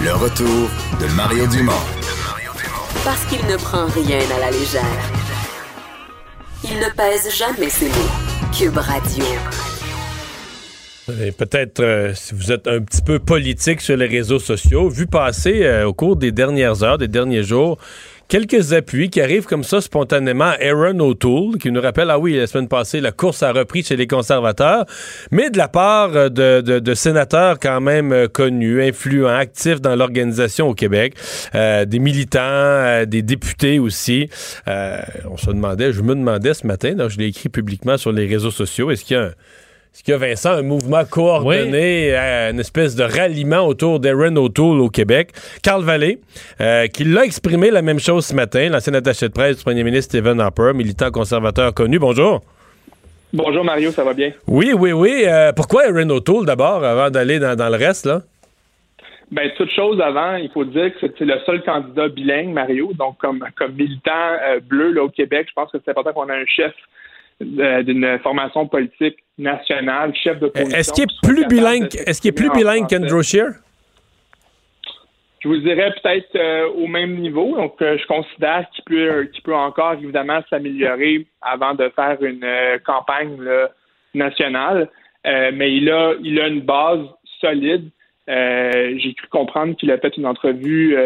Le retour de Mario Dumont. Parce qu'il ne prend rien à la légère. Il ne pèse jamais ses mots. Cube Radio. Et peut-être euh, si vous êtes un petit peu politique sur les réseaux sociaux, vu passer euh, au cours des dernières heures, des derniers jours, quelques appuis qui arrivent comme ça spontanément. Aaron O'Toole, qui nous rappelle, ah oui, la semaine passée, la course a repris chez les conservateurs, mais de la part euh, de, de- de sénateurs quand même euh, connus, influents, actifs dans l'organisation au Québec, euh, des militants, euh, des députés aussi. Euh, on se demandait, je me demandais ce matin, donc je l'ai écrit publiquement sur les réseaux sociaux, est-ce qu'il y a un est-ce qu'il y a, Vincent, un mouvement coordonné, euh, une espèce de ralliement autour d'Aaron O'Toole au Québec? Carl Vallée, euh, qui l'a exprimé la même chose ce matin, l'ancien attaché de presse du premier ministre Stephen Harper, militant conservateur connu. Bonjour. Bonjour Mario, ça va bien? Oui, oui, oui. Euh, pourquoi Aaron O'Toole d'abord, avant d'aller dans, dans le reste, là? Ben, toute chose avant, il faut dire que c'est le seul candidat bilingue, Mario. Donc, comme, comme militant euh, bleu là, au Québec, je pense que c'est important qu'on ait un chef euh, d'une formation politique nationale, chef d'opposition. Est-ce qu'il est plus de bilingue, est-ce qu'il est plus bilingue qu'Andrew Scheer? Je vous dirais peut-être euh, au même niveau. Donc, euh, je considère qu'il peut, qu'il peut encore évidemment s'améliorer avant de faire une euh, campagne là, nationale. Euh, mais il a, il a une base solide. Euh, J'ai cru comprendre qu'il a fait une entrevue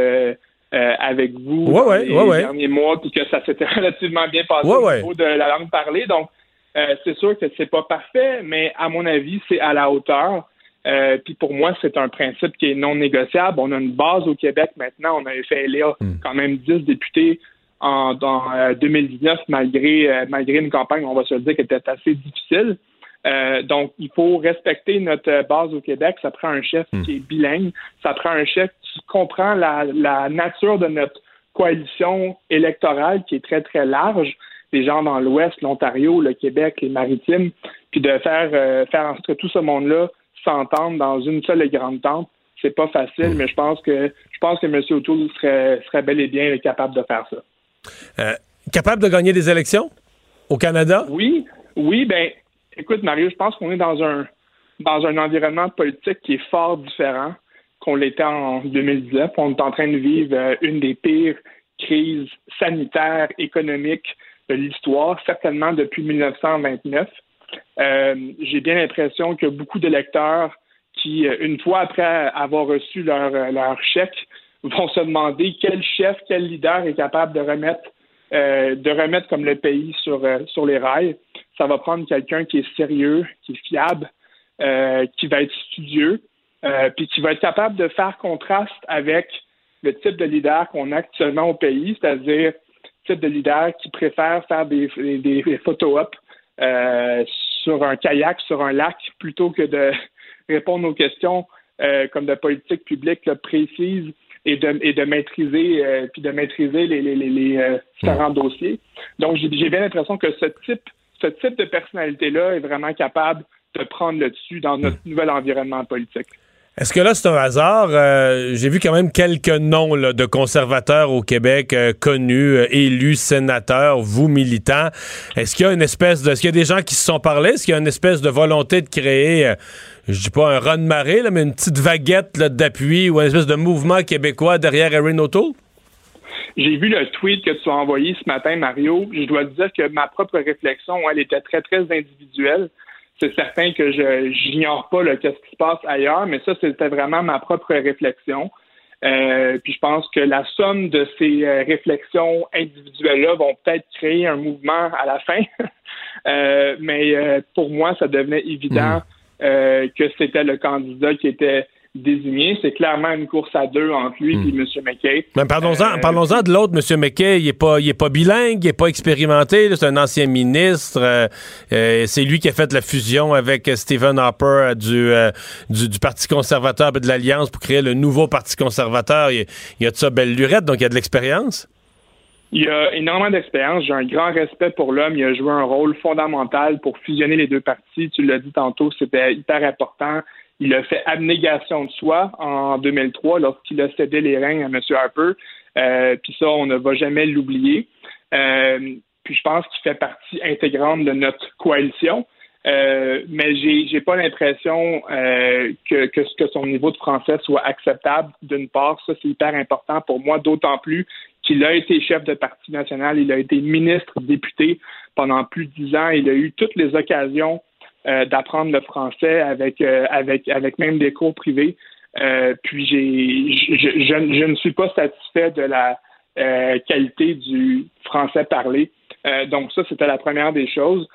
euh, avec vous Ouais, les ouais, derniers mois, puis que ça s'était relativement bien passé au niveau de la langue parlée. Donc, euh, c'est sûr que c'est pas parfait, mais à mon avis, c'est à la hauteur. Euh, puis pour moi, c'est un principe qui est non négociable. On a une base au Québec maintenant. On avait fait élire quand même 10 députés en, dans, euh, 2019, malgré, malgré une campagne, on va se le dire, qui était assez difficile. Euh, donc, il faut respecter notre base au Québec. Ça prend un chef qui est bilingue. Ça prend un chef qui comprend la, la nature de notre coalition électorale qui est très, très large. Les gens dans l'Ouest, l'Ontario, le Québec, les Maritimes, puis de faire, euh, faire en sorte que tout ce monde-là s'entende dans une seule et grande tente. C'est pas facile, mais je pense que je pense que M. O'Toole serait, serait bel et bien capable de faire ça. Euh, capable de gagner des élections au Canada? Oui, oui, ben, écoute, Mario, je pense qu'on est dans un dans un environnement politique qui est fort différent qu'on l'était en 2019. On est en train de vivre euh, une des pires crises sanitaires, économiques de l'histoire, certainement depuis 1929. Euh, J'ai bien l'impression que beaucoup d'électeurs qui, euh, une fois après avoir reçu leur, euh, leur chèque, vont se demander quel chef, quel leader est capable de remettre euh, de remettre comme le pays sur, sur les rails. Ça va prendre quelqu'un qui est sérieux, qui est fiable, euh, qui va être studieux, euh, puis qui va être capable de faire contraste avec le type de leader qu'on a actuellement au pays, c'est-à-dire le type de leader qui préfère faire des, des, des photo-op euh, sur un kayak, sur un lac, plutôt que de répondre aux questions euh, comme de politique publique là, précise et de, et de maîtriser euh, puis de maîtriser les, les, les, les, différents dossiers. Donc j'ai bien l'impression que ce type ce type de personnalité là est vraiment capable de prendre le dessus dans notre nouvel environnement politique. Est-ce que là, c'est un hasard? Euh, j'ai vu quand même quelques noms de conservateurs au Québec euh, connus, euh, élus, sénateurs, vous militants. Est-ce qu'il y a une espèce de. Est-ce qu'il y a des gens qui se sont parlé? Est-ce qu'il y a une espèce de volonté de créer, je dis pas un run de marée, mais une petite vaguette d'appui ou une espèce de mouvement québécois derrière Erin O'Toole? J'ai vu le tweet que tu as envoyé ce matin, Mario. Je dois te dire que ma propre réflexion, elle était très, très individuelle c'est certain que je n'ignore pas ce qui se passe ailleurs, mais ça, c'était vraiment ma propre réflexion. Euh, puis je pense que la somme de ces euh, réflexions individuelles-là vont peut-être créer un mouvement à la fin. Euh, mais pour moi, ça devenait évident mmh. que c'était le candidat qui était désigné. C'est clairement une course à deux entre lui et M. McKay. Mais parlons-en, euh, parlons-en de l'autre, M. McKay. Il n'est pas, il est pas bilingue, il n'est pas expérimenté. C'est un ancien ministre. Euh, euh, c'est lui qui a fait la fusion avec Stephen Harper du, du, Parti conservateur et de l'Alliance pour créer le nouveau Parti conservateur. Il, y a de ça belle lurette, donc il y a de l'expérience. Il a énormément d'expérience. J'ai un grand respect pour l'homme. Il a joué un rôle fondamental pour fusionner les deux partis. Tu l'as dit tantôt, c'était hyper important. Il a fait abnégation de soi en 2003 lorsqu'il a cédé les règnes à M. Harper. Euh, puis ça, on ne va jamais l'oublier. Euh, puis je pense qu'il fait partie intégrante de notre coalition. Euh, mais j'ai j'ai pas l'impression que, que, que son niveau de français soit acceptable. D'une part, ça c'est hyper important pour moi, d'autant plus qu'il a été chef de parti national, il a été ministre, député pendant plus de dix ans, il a eu toutes les occasions euh, d'apprendre le français avec, euh, avec, avec même des cours privés. Euh, puis j'ai, je, je, ne suis pas satisfait de la qualité du français parlé. donc ça, c'était la première des choses.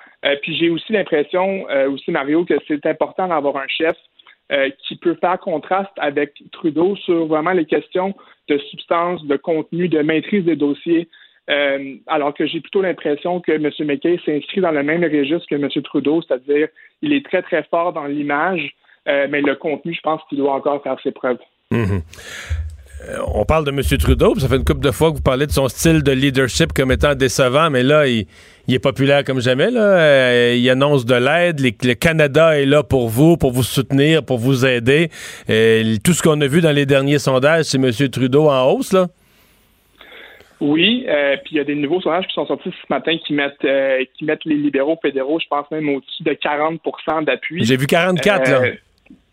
puis j'ai aussi l'impression, aussi Mario, que c'est important d'avoir un chef qui peut faire contraste avec Trudeau sur vraiment les questions de substance, de contenu, de maîtrise des dossiers. Euh, alors que j'ai plutôt l'impression que M. McKay s'inscrit dans le même registre que M. Trudeau, c'est-à-dire il est très, très fort dans l'image, euh, mais le contenu, je pense qu'il doit encore faire ses preuves. Mhm. Euh, on parle de M. Trudeau, ça fait une couple de fois que vous parlez de son style de leadership comme étant décevant, mais là, il, est populaire comme jamais. Là. il annonce de l'aide. Le Canada est là pour vous, pour vous soutenir, pour vous aider. tout ce qu'on a vu dans les derniers sondages, c'est M. Trudeau en hausse. Là. Oui, euh, puis il y a des nouveaux sondages qui sont sortis ce matin qui mettent euh, qui mettent les libéraux fédéraux, je pense même au-dessus de 40% d'appui. J'ai vu 44 là.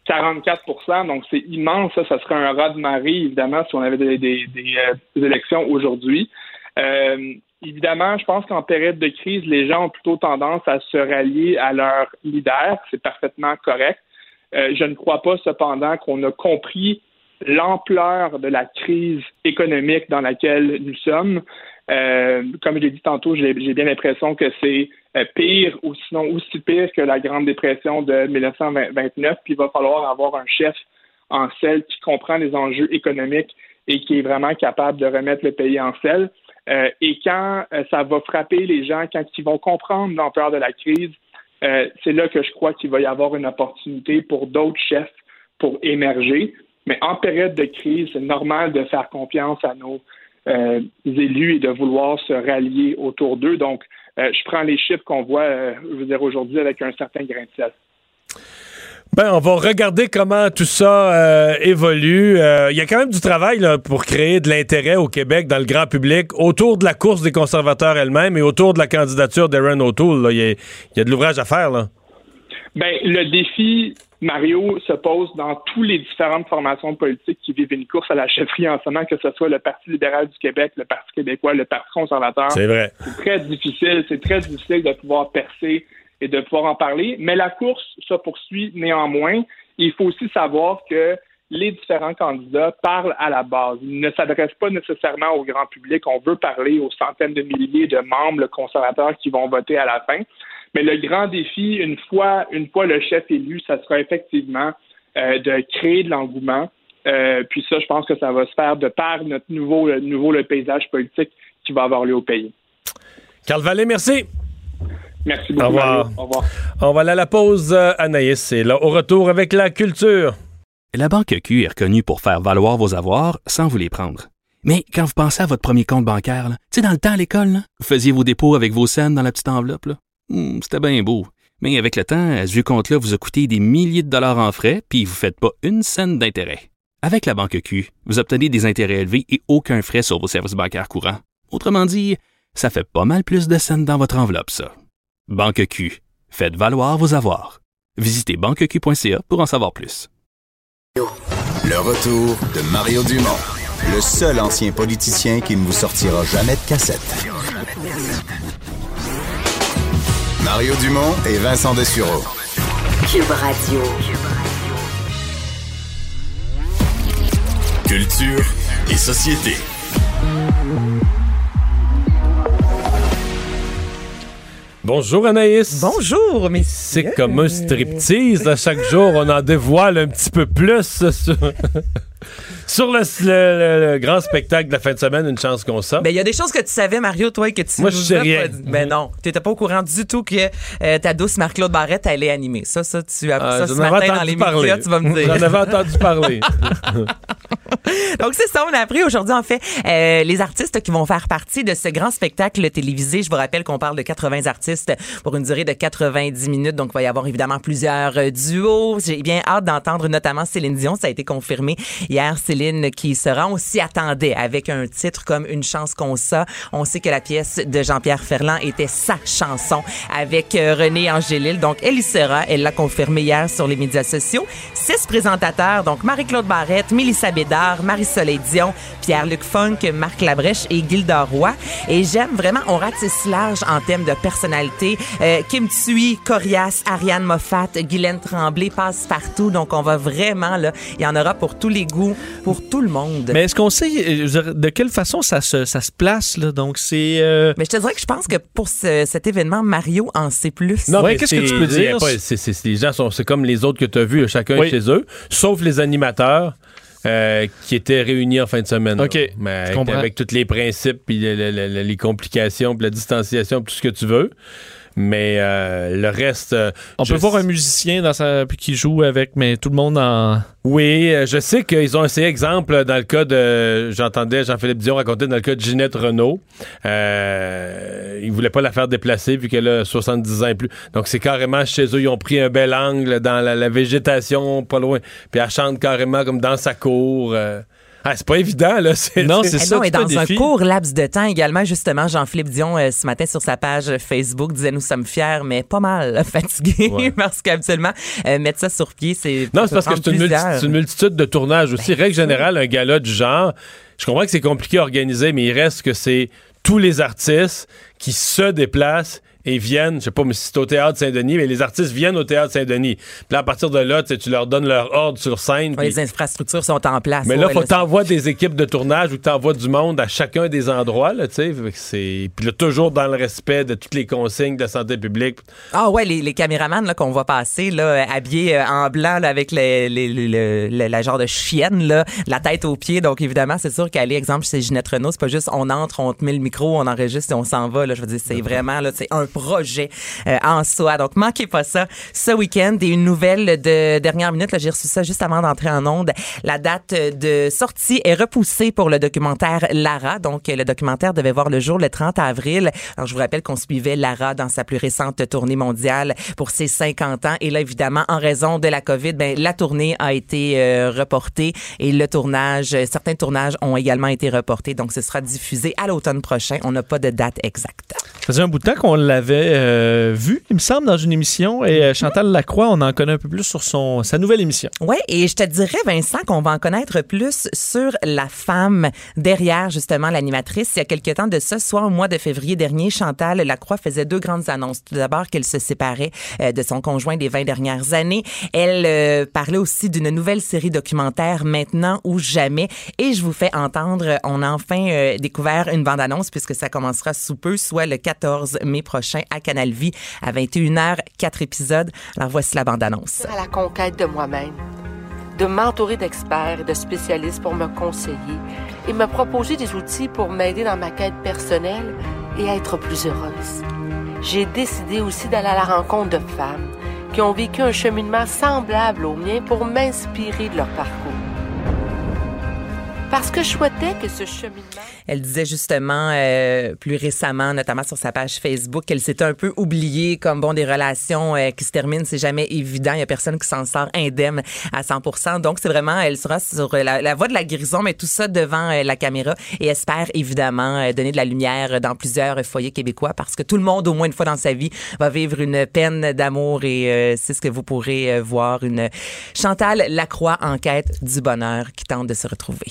44% euh, donc c'est immense. Ça, ça serait un rat de marée, évidemment, si on avait des, des, élections aujourd'hui. évidemment, je pense qu'en période de crise, les gens ont plutôt tendance à se rallier à leur leader. C'est parfaitement correct. je ne crois pas cependant qu'on a compris l'ampleur de la crise économique dans laquelle nous sommes. Euh, comme je l'ai dit tantôt, j'ai bien l'impression que c'est euh, pire ou sinon aussi pire que la Grande Dépression de 1929. Puis il va falloir avoir un chef en selle qui comprend les enjeux économiques et qui est vraiment capable de remettre le pays en selle. Euh, et quand ça va frapper les gens, quand ils vont comprendre l'ampleur de la crise, c'est là que je crois qu'il va y avoir une opportunité pour d'autres chefs pour émerger. Mais en période de crise, c'est normal de faire confiance à nos euh, élus et de vouloir se rallier autour d'eux. Donc, euh, je prends les chiffres qu'on voit, euh, je veux dire, aujourd'hui avec un certain grain de sel. Ben, on va regarder comment tout ça évolue. Il y a quand même du travail pour créer de l'intérêt au Québec dans le grand public autour de la course des conservateurs elle-même et autour de la candidature d'Aaron O'Toole. Il y, y, a de l'ouvrage à faire. Là. Ben, le défi, Mario se pose dans toutes les différentes formations politiques qui vivent une course à la chefferie en ce moment, que ce soit le Parti libéral du Québec, le Parti québécois, le Parti conservateur. C'est vrai. C'est très difficile, c'est très difficile de pouvoir percer et de pouvoir en parler, mais la course se poursuit néanmoins. Il faut aussi savoir que les différents candidats parlent à la base. Ils ne s'adressent pas nécessairement au grand public. On veut parler aux centaines de milliers de membres conservateurs qui vont voter à la fin. Mais le grand défi, une fois, une fois le chef élu, ça sera effectivement euh, de créer de l'engouement. Euh, puis ça, je pense que ça va se faire de par notre nouveau, le, nouveau le paysage politique qui va avoir lieu au pays. Carl Vallée, merci. Merci beaucoup. Au revoir. Au revoir. On va aller à la pause, euh, Anaïs. C'est là au retour avec la culture. La Banque Q est reconnue pour faire valoir vos avoirs sans vous les prendre. Mais quand vous pensez à votre premier compte bancaire, tu sais, dans le temps à l'école, vous faisiez vos dépôts avec vos scènes dans la petite enveloppe. Hmm, c'était bien beau. Mais avec le temps, à ce compte-là vous a coûté des milliers de dollars en frais, puis vous ne faites pas une scène d'intérêt. Avec la banque Q, vous obtenez des intérêts élevés et aucun frais sur vos services bancaires courants. Autrement dit, ça fait pas mal plus de scènes dans votre enveloppe, ça. Banque Q, faites valoir vos avoirs. Visitez banqueq.ca pour en savoir plus. Le retour de Mario Dumont, le seul ancien politicien qui ne vous sortira jamais de cassette. Mario Dumont et Vincent Dessureau. Cube Radio. Culture et société. Bonjour Anaïs. Bonjour, mais C'est comme un striptease. là. chaque jour, on en dévoile un petit peu plus sur, sur le, le- le grand spectacle de la fin de semaine, une chance qu'on sort. Ben, il y a des choses que tu savais, Mario, toi, que tu Moi, je sais rien. dit. Ben non, tu n'étais pas au courant du tout que euh, ta douce Marc-Claude Barrette allait animer. Ça, ça, tu as Ah, ça ce matin dans les parler. médias, tu vas me dire. J'en avais entendu parler. Donc, c'est ça, on a appris aujourd'hui, en fait, euh, les artistes qui vont faire partie de ce grand spectacle télévisé. Je vous rappelle qu'on parle de 80 artistes pour une durée de 90 minutes. Donc, il va y avoir évidemment plusieurs euh, duos. J'ai bien hâte d'entendre notamment Céline Dion. Ça a été confirmé hier. Céline qui sera, on s'y attendait avec un titre comme Une chance qu'on ça. On sait que la pièce de Jean-Pierre Ferland était sa chanson avec euh, René Angélil. Donc, elle y sera. Elle l'a confirmé hier sur les médias sociaux. Six présentateurs, donc Marie-Claude Barrette, Mélissa Bédard, Marie-Soleil Dion, Pierre-Luc Funk, Marc Labrèche et Gilda Roy. Et j'aime vraiment, on ratisse large en termes de personnalité. Euh, Kim Thuy, Corias, Ariane Moffat, Guylaine Tremblay passent partout. Donc, on va vraiment, là, il y en aura pour tous les goûts, pour tout le monde. Mais est-ce qu'on sait euh, de quelle façon ça se, ça se place, là? Donc, c'est. euh, Mais je te dirais que je pense que pour ce- cet événement, Mario en sait plus. Non, Ouais, mais qu'est-ce que tu peux dire? les gens sont c'est comme les autres que tu as vus, chacun Oui. chez eux, sauf les animateurs. euh, qui étaient réunis en fin de semaine. OK, là. Mais avec, comprends. avec tous les principes, puis le- le- le- les complications, puis la distanciation, puis tout ce que tu veux. Mais euh, le reste. euh, on peut voir un musicien dans sa, puis qui joue avec, mais tout le monde en. Oui, euh, je sais qu'ils ont essayé, exemple, dans le cas de. J'entendais Jean-Philippe Dion raconter dans le cas de Ginette Renault. Euh, ils voulaient pas la faire déplacer vu qu'elle a 70 ans et plus. Donc, c'est carrément chez eux. Ils ont pris un bel angle dans la, la végétation, pas loin. Puis elle chante carrément comme dans sa cour. euh. Ah, c'est pas évident, là. Non, Eh c'est ça. non, et dans un court laps de temps également, justement, Jean-Philippe Dion, euh, ce matin sur sa page Facebook, disait Nous sommes fiers, mais pas mal fatigués, Ouais. parce qu'habituellement, euh, mettre ça sur pied, c'est. Non, ça c'est parce que c'est une, multi- plusieurs. c'est une multitude de tournages aussi. Règle générale, un gala du genre, je comprends que c'est compliqué à organiser, mais il reste que c'est tous les artistes qui se déplacent et viennent, je sais pas mais si c'est au Théâtre Saint-Denis, mais les artistes viennent au Théâtre Saint-Denis. Puis là, à partir de là, tu leur donnes leur ordre sur scène. Ouais, les infrastructures sont en place. mais là, Ouais, faut t'envoyer des équipes de tournage ou t'envoies du monde à chacun des endroits, là, tu sais. C'est- Puis là, toujours dans le respect de toutes les consignes de la santé publique. Ah ouais, les, les caméramans là, qu'on voit passer, là, habillés euh, en blanc là, avec les, les, les- le- le- la genre de chienne, là, la tête aux pieds. Donc évidemment, c'est sûr qu'aller, exemple, chez Ginette Renault, c'est pas juste on entre, on te met le micro, on enregistre et on s'en va. Là, je veux dire, c'est vraiment là, c'est un projet euh, en soi. Donc manquez pas ça ce week-end. Et une nouvelle de dernière minute, j'ai reçu ça juste avant d'entrer en onde. La date de sortie est repoussée pour le documentaire Lara. Donc le documentaire devait voir le jour le 30 avril. Alors je vous rappelle qu'on suivait Lara dans sa plus récente tournée mondiale pour ses 50 ans. Et là, évidemment, en raison de la COVID, ben, la tournée a été euh, reportée et le tournage, certains tournages ont également été reportés. Donc ce sera diffusé à l'automne prochain. On n'a pas de date exacte. Ça faisait un bout de temps qu'on l'avait euh, vu, il me semble, dans une émission. Et euh, Chantal Lacroix, on en connaît un peu plus sur son, sa nouvelle émission. Ouais, et je te dirais, Vincent, qu'on va en connaître plus sur la femme derrière, justement, l'animatrice. Il y a quelque temps de ça, soit au mois de février dernier, Chantal Lacroix faisait deux grandes annonces. Tout d'abord, qu'elle se séparait euh, de son conjoint des 20 dernières années. Elle parlait aussi d'une nouvelle série documentaire, Maintenant ou jamais. Et je vous fais entendre, on a enfin découvert une bande-annonce, puisque ça commencera sous peu, soit le 14 mai prochain à Canal Vie, à 21h, quatre épisodes. Alors voici la bande-annonce. à la conquête de moi-même, de m'entourer d'experts et de spécialistes pour me conseiller et me proposer des outils pour m'aider dans ma quête personnelle et être plus heureuse. J'ai décidé aussi d'aller à la rencontre de femmes qui ont vécu un cheminement semblable au mien pour m'inspirer de leur parcours. Parce que je souhaitais que ce cheminement... Elle disait justement euh, plus récemment, notamment sur sa page Facebook, qu'elle s'était un peu oubliée comme bon des relations euh, qui se terminent, c'est jamais évident. Il y a personne qui s'en sort indemne à 100%. Donc c'est vraiment, elle sera sur la, la voie de la guérison, mais tout ça devant euh, la caméra et espère évidemment euh, donner de la lumière dans plusieurs foyers québécois parce que tout le monde, au moins une fois dans sa vie, va vivre une peine d'amour et euh, c'est ce que vous pourrez euh, voir une Chantal Lacroix en quête du bonheur qui tente de se retrouver.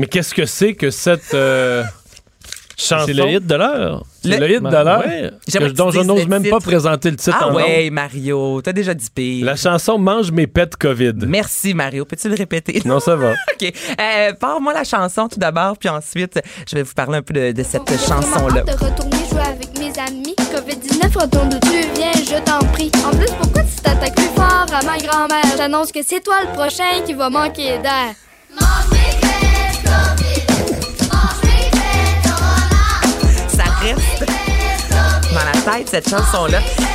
Mais qu'est-ce que c'est que cette euh, chanson? C'est le hit de l'heure. C'est le hit de l'heure? Ouais. Que- dont je n'ose le même titre. pas présenter le titre Ah en ouais. Mario, t'as déjà dit pire. La chanson Mange mes pets COVID. Merci Mario, peux-tu le répéter? Non, ça va. OK. Euh, Parle-moi la chanson tout d'abord, puis ensuite, je vais vous parler un peu de, de cette chanson-là. de retourner jouer avec mes amis. COVID-19, retourne d'où tu viens, je t'en prie. En plus, pourquoi tu t'attaques plus fort à ma grand-mère? J'annonce que c'est toi le prochain qui va manquer d'air. Ça reste dans la tête, cette chanson-là.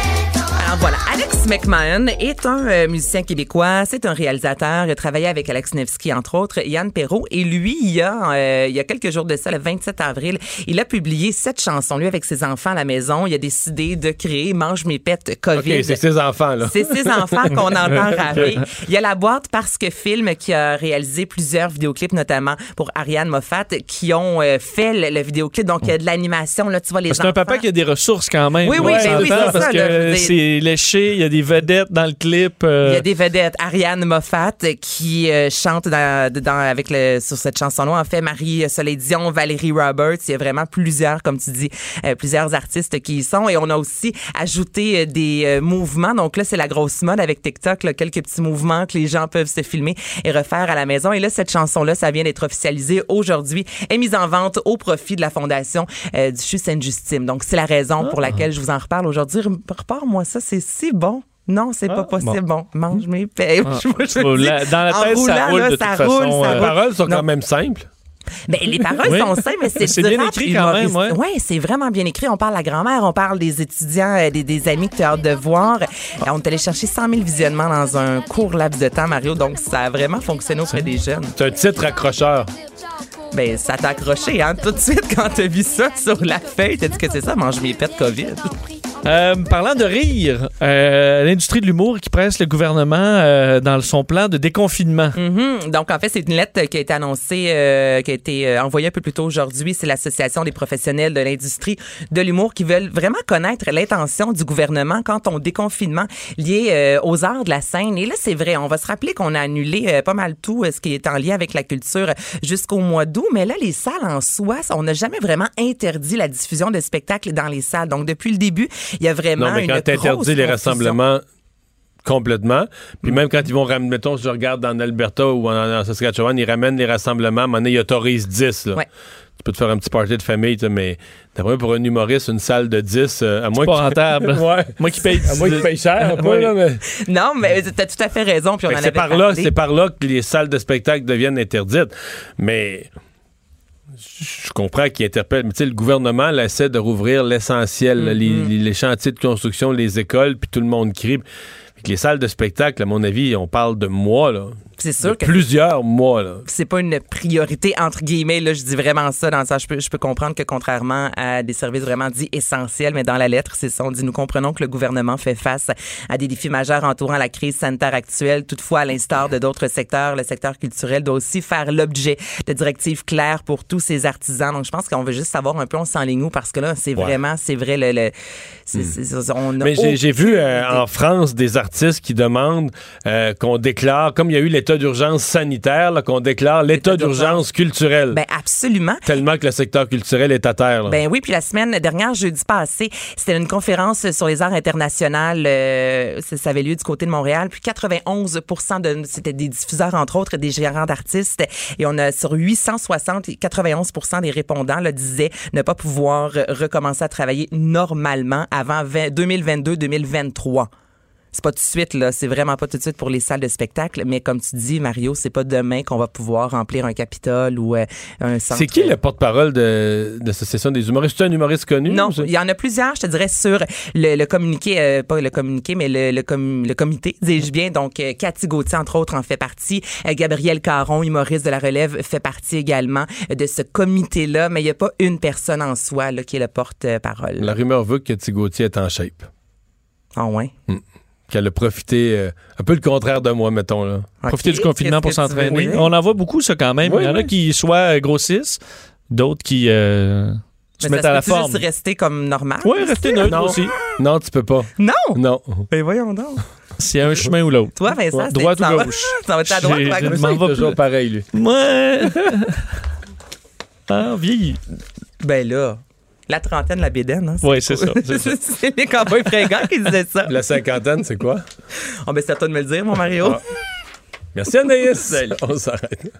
Voilà, Alex McMahon est un euh, musicien québécois, c'est un réalisateur, il a travaillé avec Alex Nevsky, entre autres, Yann Perrault, et lui, il y a, euh, il y a quelques jours de ça, le 27 avril, il a publié cette chanson, lui, avec ses enfants à la maison, il a décidé de créer Mange mes pets COVID. OK, c'est ses enfants, là. C'est ses enfants qu'on entend raver. Il y a la boîte Parce que Film qui a réalisé plusieurs vidéoclips, notamment pour Ariane Moffat, qui ont euh, fait le, le vidéoclip. Donc, il y a de l'animation, là, tu vois, les C'est un papa qui a des ressources quand même. Oui, oui, ben oui, s'entend c'est parce ça, que là, c'est léché, il y a des vedettes dans le clip. euh, Il y a des vedettes. Ariane Moffat qui euh, chante dans, dans- avec le, sur cette chanson-là. En fait, Marie Soleil Dion, Valérie Roberts. Il y a vraiment plusieurs, comme tu dis, euh, plusieurs artistes qui y sont. Et on a aussi ajouté euh, des euh, mouvements. Donc là, c'est la grosse mode avec TikTok. là, quelques petits mouvements que les gens peuvent se filmer et refaire à la maison. Et là, cette chanson-là, ça vient d'être officialisé aujourd'hui, est mise en vente au profit de la fondation euh, du CHU Sainte-Justine. Donc, c'est la raison pour laquelle je vous en reparle aujourd'hui. Repars-moi ça, c'est si bon. Non, c'est pas possible. Bon, mange mes paix. Ah. Dans la en tête, ça roule là, de ça toute roule, façon, ça euh, Les paroles sont Non. quand même simples. Ben, les paroles Oui. sont simples, mais c'est bien écrit quand même, humoriste. ouais. C'est vraiment bien écrit. On parle de la grand-mère, on parle des étudiants, euh, des, des amis que tu as hâte de voir. On est allé chercher 100 000 visionnements dans un court laps de temps, Mario. Donc, ça a vraiment fonctionné auprès des jeunes. C'est un titre accrocheur. Ben, ça t'a accroché, hein, tout de suite quand t'as vu ça sur la feuille. T'as dit que c'est ça, mange mes pets COVID. Euh, parlant de rire, euh, l'industrie de l'humour qui presse le gouvernement euh, dans son plan de déconfinement. Mhm. Donc, en fait, c'est une lettre qui a été annoncée, euh, qui a été euh, envoyée un peu plus tôt aujourd'hui. C'est l'Association des professionnels de l'industrie de l'humour qui veulent vraiment connaître l'intention du gouvernement quant au déconfinement lié aux arts de la scène. Et là, c'est vrai, on va se rappeler qu'on a annulé pas mal tout ce qui est en lien avec la culture jusqu'au mois d'août. Mais là, les salles en soi, on n'a jamais vraiment interdit la diffusion de spectacles dans les salles. Donc, depuis le début, il y a vraiment Non, mais une quand tu grosse interdis les rassemblements complètement, puis même quand ils vont ramener, mettons, si je regarde en Alberta ou en, en Saskatchewan, ils ramènent les rassemblements, à un moment donné, ils autorisent 10. Là. Ouais. Tu peux te faire un petit party de famille, mais d'après moi, pour un humoriste, une salle de 10, euh, à moins pas que- rentable. ouais. Moi qui paye. À moins qu'il paye cher, Ouais. là, mais- Non, mais t'as tout à fait raison. Puis on Fait en que c'est avait par là, parlé. c'est par là que les salles de spectacle deviennent interdites. Mais je comprends qu'ils interpellent. Mais tu sais, le gouvernement là, essaie de rouvrir l'essentiel, Mm-hmm. les- les chantiers de construction, les écoles, puis tout le monde crie. Les salles de spectacle, à mon avis, on parle de mois, là. C'est sûr De que Plusieurs mois, là. c'est pas une priorité entre guillemets là je dis vraiment ça dans ça je peux je peux comprendre que contrairement à des services vraiment dits essentiels mais dans la lettre c'est ça on dit nous comprenons que le gouvernement fait face à des défis majeurs entourant la crise sanitaire actuelle toutefois à l'instar de d'autres secteurs le secteur culturel doit aussi faire l'objet de directives claires pour tous ces artisans donc je pense qu'on veut juste savoir un peu on s'enligne où parce que là c'est Ouais. vraiment c'est vrai le, le- c'est- c'est- on a Mais j'ai j'ai vu euh, en France des artistes qui demandent euh, qu'on déclare, comme il y a eu l'état d'urgence sanitaire, qu'on déclare l'état d'urgence culturelle. Ben absolument. Tellement que le secteur culturel est à terre. là. Ben oui, puis la semaine dernière, jeudi passé, c'était une conférence sur les arts internationaux. euh, ça, avait lieu du côté de Montréal. Puis 91 de c'était des diffuseurs entre autres, des gérants d'artistes. Et on a sur 860, 91 des répondants là, disaient ne pas pouvoir recommencer à travailler normalement avant 2022-2023. C'est pas tout de suite là, c'est vraiment pas tout de suite pour les salles de spectacle, mais comme tu dis Mario, c'est pas demain qu'on va pouvoir remplir un Capitole ou euh, un centre. C'est qui le porte-parole de, de l'association des humoristes? C'est un humoriste connu? Non, il y en a plusieurs, je te dirais, sur le, le communiqué, euh, pas le communiqué, mais le, le, com- le comité, dis-je bien. Donc, euh, Cathy Gauthier, entre autres, en fait partie. Euh, Gabriel Caron, humoriste de la relève, fait partie également euh, de ce comité-là, mais il n'y a pas une personne en soi là, qui est le porte-parole. La rumeur veut que Cathy Gauthier est en shape. Ah ouais? Hmm. Qu'elle a profité, euh, un peu le contraire de moi, mettons. Là. Profiter du confinement pour s'entraîner. On en voit beaucoup, ça, quand même. Oui, Il y en a qui soit euh, grossissent, d'autres qui euh, se Mais mettent ça à la forme. juste rester comme normal? Oui, rester neutre Non. aussi. Non, tu peux pas. Non! Non. Ben voyons donc. C'est un chemin ou l'autre. Toi, Vincent, c'est- Droite ça ou gauche? Ça va être à droite ou à je gauche? m'en Il toujours pareil, lui. Ouais. ah, vieilli. Ben là, la trentaine, la bédaine. Hein, Oui, c'est ça. c'est les cowboys fringants qui disaient ça. La cinquantaine, c'est quoi? Oh, ben c'est à toi de me le dire, mon Mario. Ah. Merci, Anaïs. On s'arrête.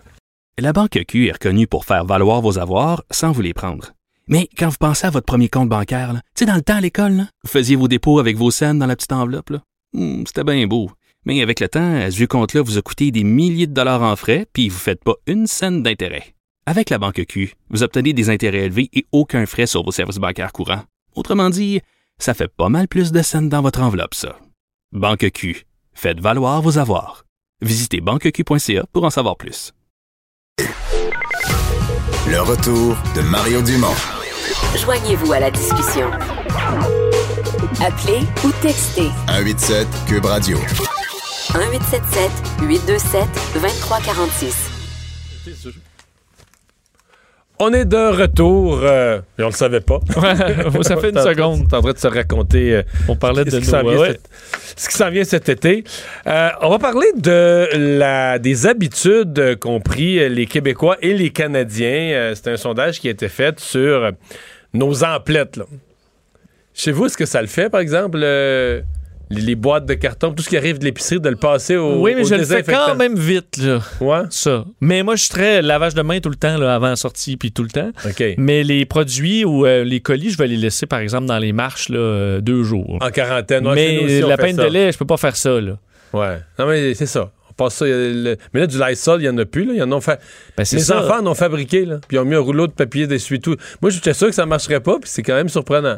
La Banque Q est reconnue pour faire valoir vos avoirs sans vous les prendre. Mais quand vous pensez à votre premier compte bancaire, tu sais, dans le temps à l'école, là, vous faisiez vos dépôts avec vos scènes dans la petite enveloppe. Hmm, C'était bien beau. Mais avec le temps, ce vieux compte-là vous a coûté des milliers de dollars en frais, puis vous ne faites pas une scène d'intérêt. Avec la Banque Q, vous obtenez des intérêts élevés et aucun frais sur vos services bancaires courants. Autrement dit, ça fait pas mal plus de scènes dans votre enveloppe, ça. Banque Q, faites valoir vos avoirs. Visitez banqueq.ca pour en savoir plus. Le retour de Mario Dumont. Joignez-vous à la discussion. Appelez ou textez 187 Cube Radio. 1877 827 2346. On est de retour. euh, et on le savait pas. Ça fait une seconde. T'es en train de se raconter. euh, On parlait de ce qui s'en vient ouais. cet- ce qui s'en vient cet été. Euh, on va parler de la, des habitudes qu'ont pris les Québécois et les Canadiens. C'est un sondage qui a été fait sur nos emplettes. là. Chez vous, est-ce que ça le fait, par exemple, les, boîtes de carton, tout ce qui arrive de l'épicerie, de le passer au Oui, mais au je le fais quand même vite, là. Ouais? Ça. Mais moi, je suis très lavage de main tout le temps, là, avant la sortie, puis tout le temps. OK. Mais les produits ou euh, les colis, je vais les laisser, par exemple, dans les marches, là, euh, deux jours. En quarantaine. Ouais, mais aussi, la peine de lait, je peux pas faire ça, là. Ouais. Non, mais c'est ça. On passe ça. y le- Mais là, du Lysol, il n'y en a plus. Là. Ils en ont. Ben, Les ça. enfants en ont fabriqué. Là. Puis ils ont mis un rouleau de papier d'essuie-tout. Moi, j'étais sûr que ça ne marcherait pas. Puis c'est quand même surprenant.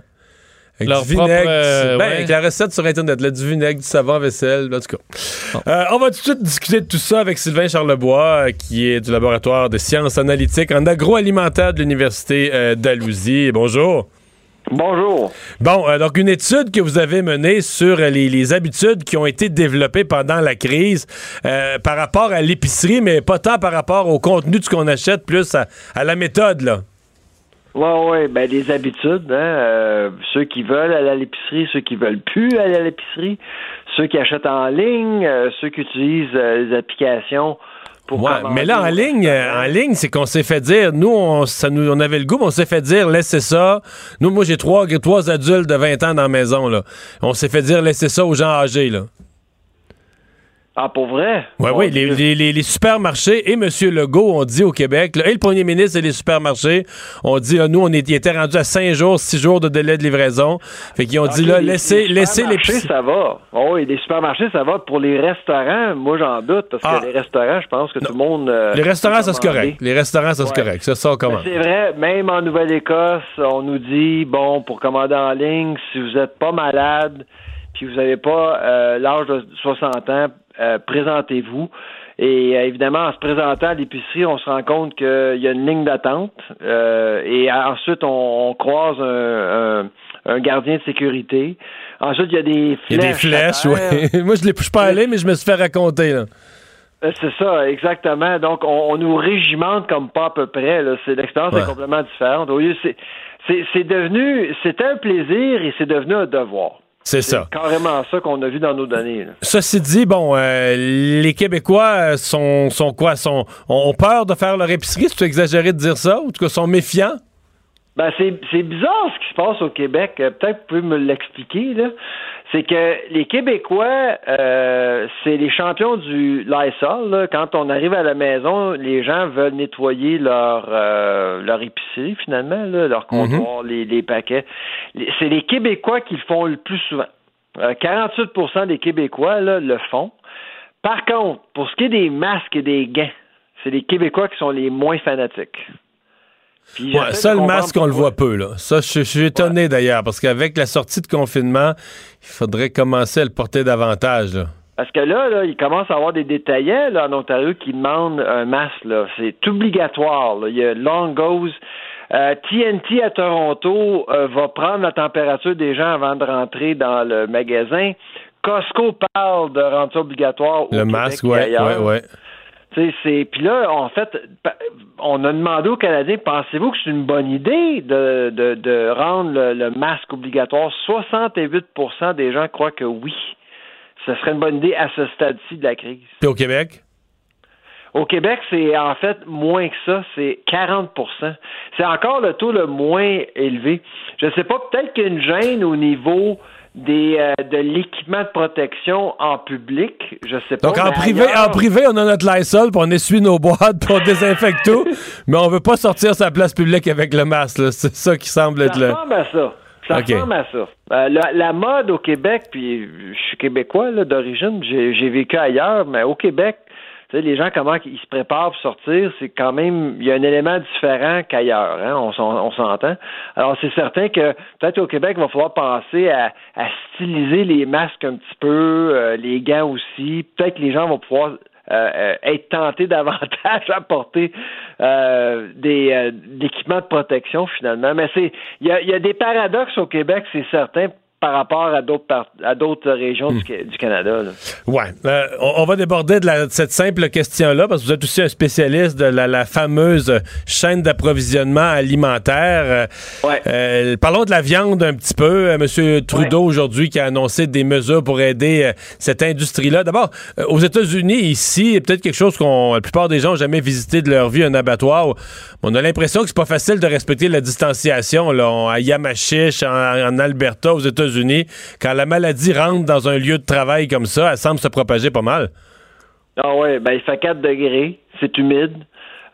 Avec Leur du vinaigre. propre, euh, du- ben, ouais. Avec la recette sur Internet. Là, du vinaigre, du savon à vaisselle. En tout cas. Euh, on va tout de suite discuter de tout ça avec Sylvain Charlebois, euh, qui est du laboratoire de sciences analytiques en agroalimentaire de l'Université euh, d'Alousie. Bonjour. Bonjour. Bon, euh, donc une étude que vous avez menée sur les, les habitudes qui ont été développées pendant la crise euh, par rapport à l'épicerie, mais pas tant par rapport au contenu de ce qu'on achète, plus à, à la méthode, là. Ouais, ouais, ben des habitudes, hein. euh, ceux qui veulent aller à l'épicerie, ceux qui veulent plus aller à l'épicerie, ceux qui achètent en ligne, euh, ceux qui utilisent euh, les applications pour Ouais, commander mais là, en ligne, euh, en ligne, c'est qu'on s'est fait dire, nous, on, ça nous, on avait le goût, mais on s'est fait dire, laissez ça. Nous, moi, j'ai trois, trois adultes de 20 ans dans la maison, là. On s'est fait dire, laissez ça aux gens âgés, là. Ah, pour vrai? Oui, Mon oui, les, les- les- les supermarchés et M. Legault ont dit au Québec, là, et le premier ministre et les supermarchés ont dit, ah, nous, on est- étaient rendus à 5 jours, 6 jours de délai de livraison. Fait qu'ils ont dit, Ok, là, laissez, les laissez les supermarchés, ça va. Oh, oui, les supermarchés, ça va. Pour les restaurants, moi, j'en doute, parce Ah. que les restaurants, je pense que tout le monde... euh, Les restaurants, ça, c'est commander. correct. Les restaurants, ça, c'est Ouais. correct. Ça, commence. Mais C'est vrai, même en Nouvelle-Écosse, on nous dit, bon, pour commander en ligne, si vous n'êtes pas malade, puis vous n'avez pas euh, l'âge de 60 ans, euh, présentez-vous. Et euh, évidemment, en se présentant à l'épicerie, on se rend compte qu'il y a une ligne d'attente. euh, et ensuite, on, on croise un, un- un gardien de sécurité. Ensuite, il y a des Il y flèches. a des flèches, oui. moi, je ne suis pas allé, mais je me suis fait raconter, là. C'est ça, exactement. Donc, on, on nous régimente comme pas à peu près. L'expérience Ouais. est complètement différente. Au lieu, c'est, c'est, c'est devenu, c'était un plaisir et c'est devenu un devoir. C'est ça. Carrément ça qu'on a vu dans nos données. là. Ceci dit, bon, euh, les Québécois euh, sont, sont quoi? Sont, ont peur de faire leur épicerie? C'est exagéré de dire ça? Ou en tout cas, sont méfiants? Ben, c'est, c'est bizarre ce qui se passe au Québec. Euh, Peut-être vous pouvez me l'expliquer. Là. C'est que les Québécois, euh, c'est les champions du Lysol. Là. Quand on arrive à la maison, les gens veulent nettoyer leur euh, leur épicerie finalement, là, leur comptoir, les, les paquets. C'est les Québécois qui le font le plus souvent. Euh, 48% des Québécois là, le font. Par contre, pour ce qui est des masques et des gants, c'est les Québécois qui sont les moins fanatiques. Ouais, ça, le masque, on le voit peu, là. Ça, je, je suis étonné d'ailleurs, parce qu'avec la sortie de confinement, il faudrait commencer à le porter davantage, là. Parce que là, là, il commence à avoir des détaillants là, en Ontario qui demandent un masque. C'est obligatoire. là. Il y a Longo's. Euh, TNT à Toronto euh, va prendre la température des gens avant de rentrer dans le magasin. Costco parle de rendre ça obligatoire au Le Québec masque, et ouais, ailleurs. C'est puis là en fait on a demandé aux Canadiens pensez-vous que c'est une bonne idée de, de, de rendre le, le masque obligatoire? 68% des gens croient que oui ce serait une bonne idée à ce stade-ci de la crise Puis au Québec? au Québec, c'est en fait moins que ça, c'est 40% C'est encore le taux le moins élevé. Je ne sais pas, peut-être qu'il y a une gêne au niveau des, euh, de l'équipement de protection en public. Je sais pas. Donc, en privé, ailleurs- en privé, on a notre Lysol, puis on essuie nos boîtes, puis on désinfecte tout, mais on veut pas sortir sa place publique avec le masque. C'est ça qui semble être Ça le... ressemble à ça. Ça ressemble à ça. Euh, la, la mode au Québec, puis je suis québécois là, d'origine, j'ai j'ai vécu ailleurs, mais au Québec, tu sais, les gens, comment ils se préparent pour sortir, c'est quand même, il y a un élément différent qu'ailleurs, hein, on, s'en- on s'entend. Alors, c'est certain que peut-être au Québec, il va falloir penser à, à styliser les masques un petit peu, euh, les gants aussi. Peut-être que les gens vont pouvoir euh, euh, être tentés davantage à porter euh, des euh, d'équipements de protection finalement. Mais c'est il y a, il y a des paradoxes au Québec, c'est certain, par rapport à d'autres par- à d'autres régions du, Ca- du Canada. là. Ouais. Euh, on, va déborder de, la- de cette simple question-là, parce que vous êtes aussi un spécialiste de la, la fameuse chaîne d'approvisionnement alimentaire. Euh, euh, parlons de la viande un petit peu. Euh, Monsieur Trudeau, aujourd'hui, qui a annoncé des mesures pour aider cette industrie-là. D'abord, aux États-Unis, ici, peut-être quelque chose qu'on la plupart des gens n'ont jamais visité de leur vie, un abattoir. On a l'impression que c'est pas facile de respecter la distanciation. Là, On- à Yamachiche, en, en Alberta, aux États-Unis, quand la maladie rentre dans un lieu de travail comme ça, elle semble se propager pas mal. Ah ouais, ben il fait 4 degrés, c'est humide.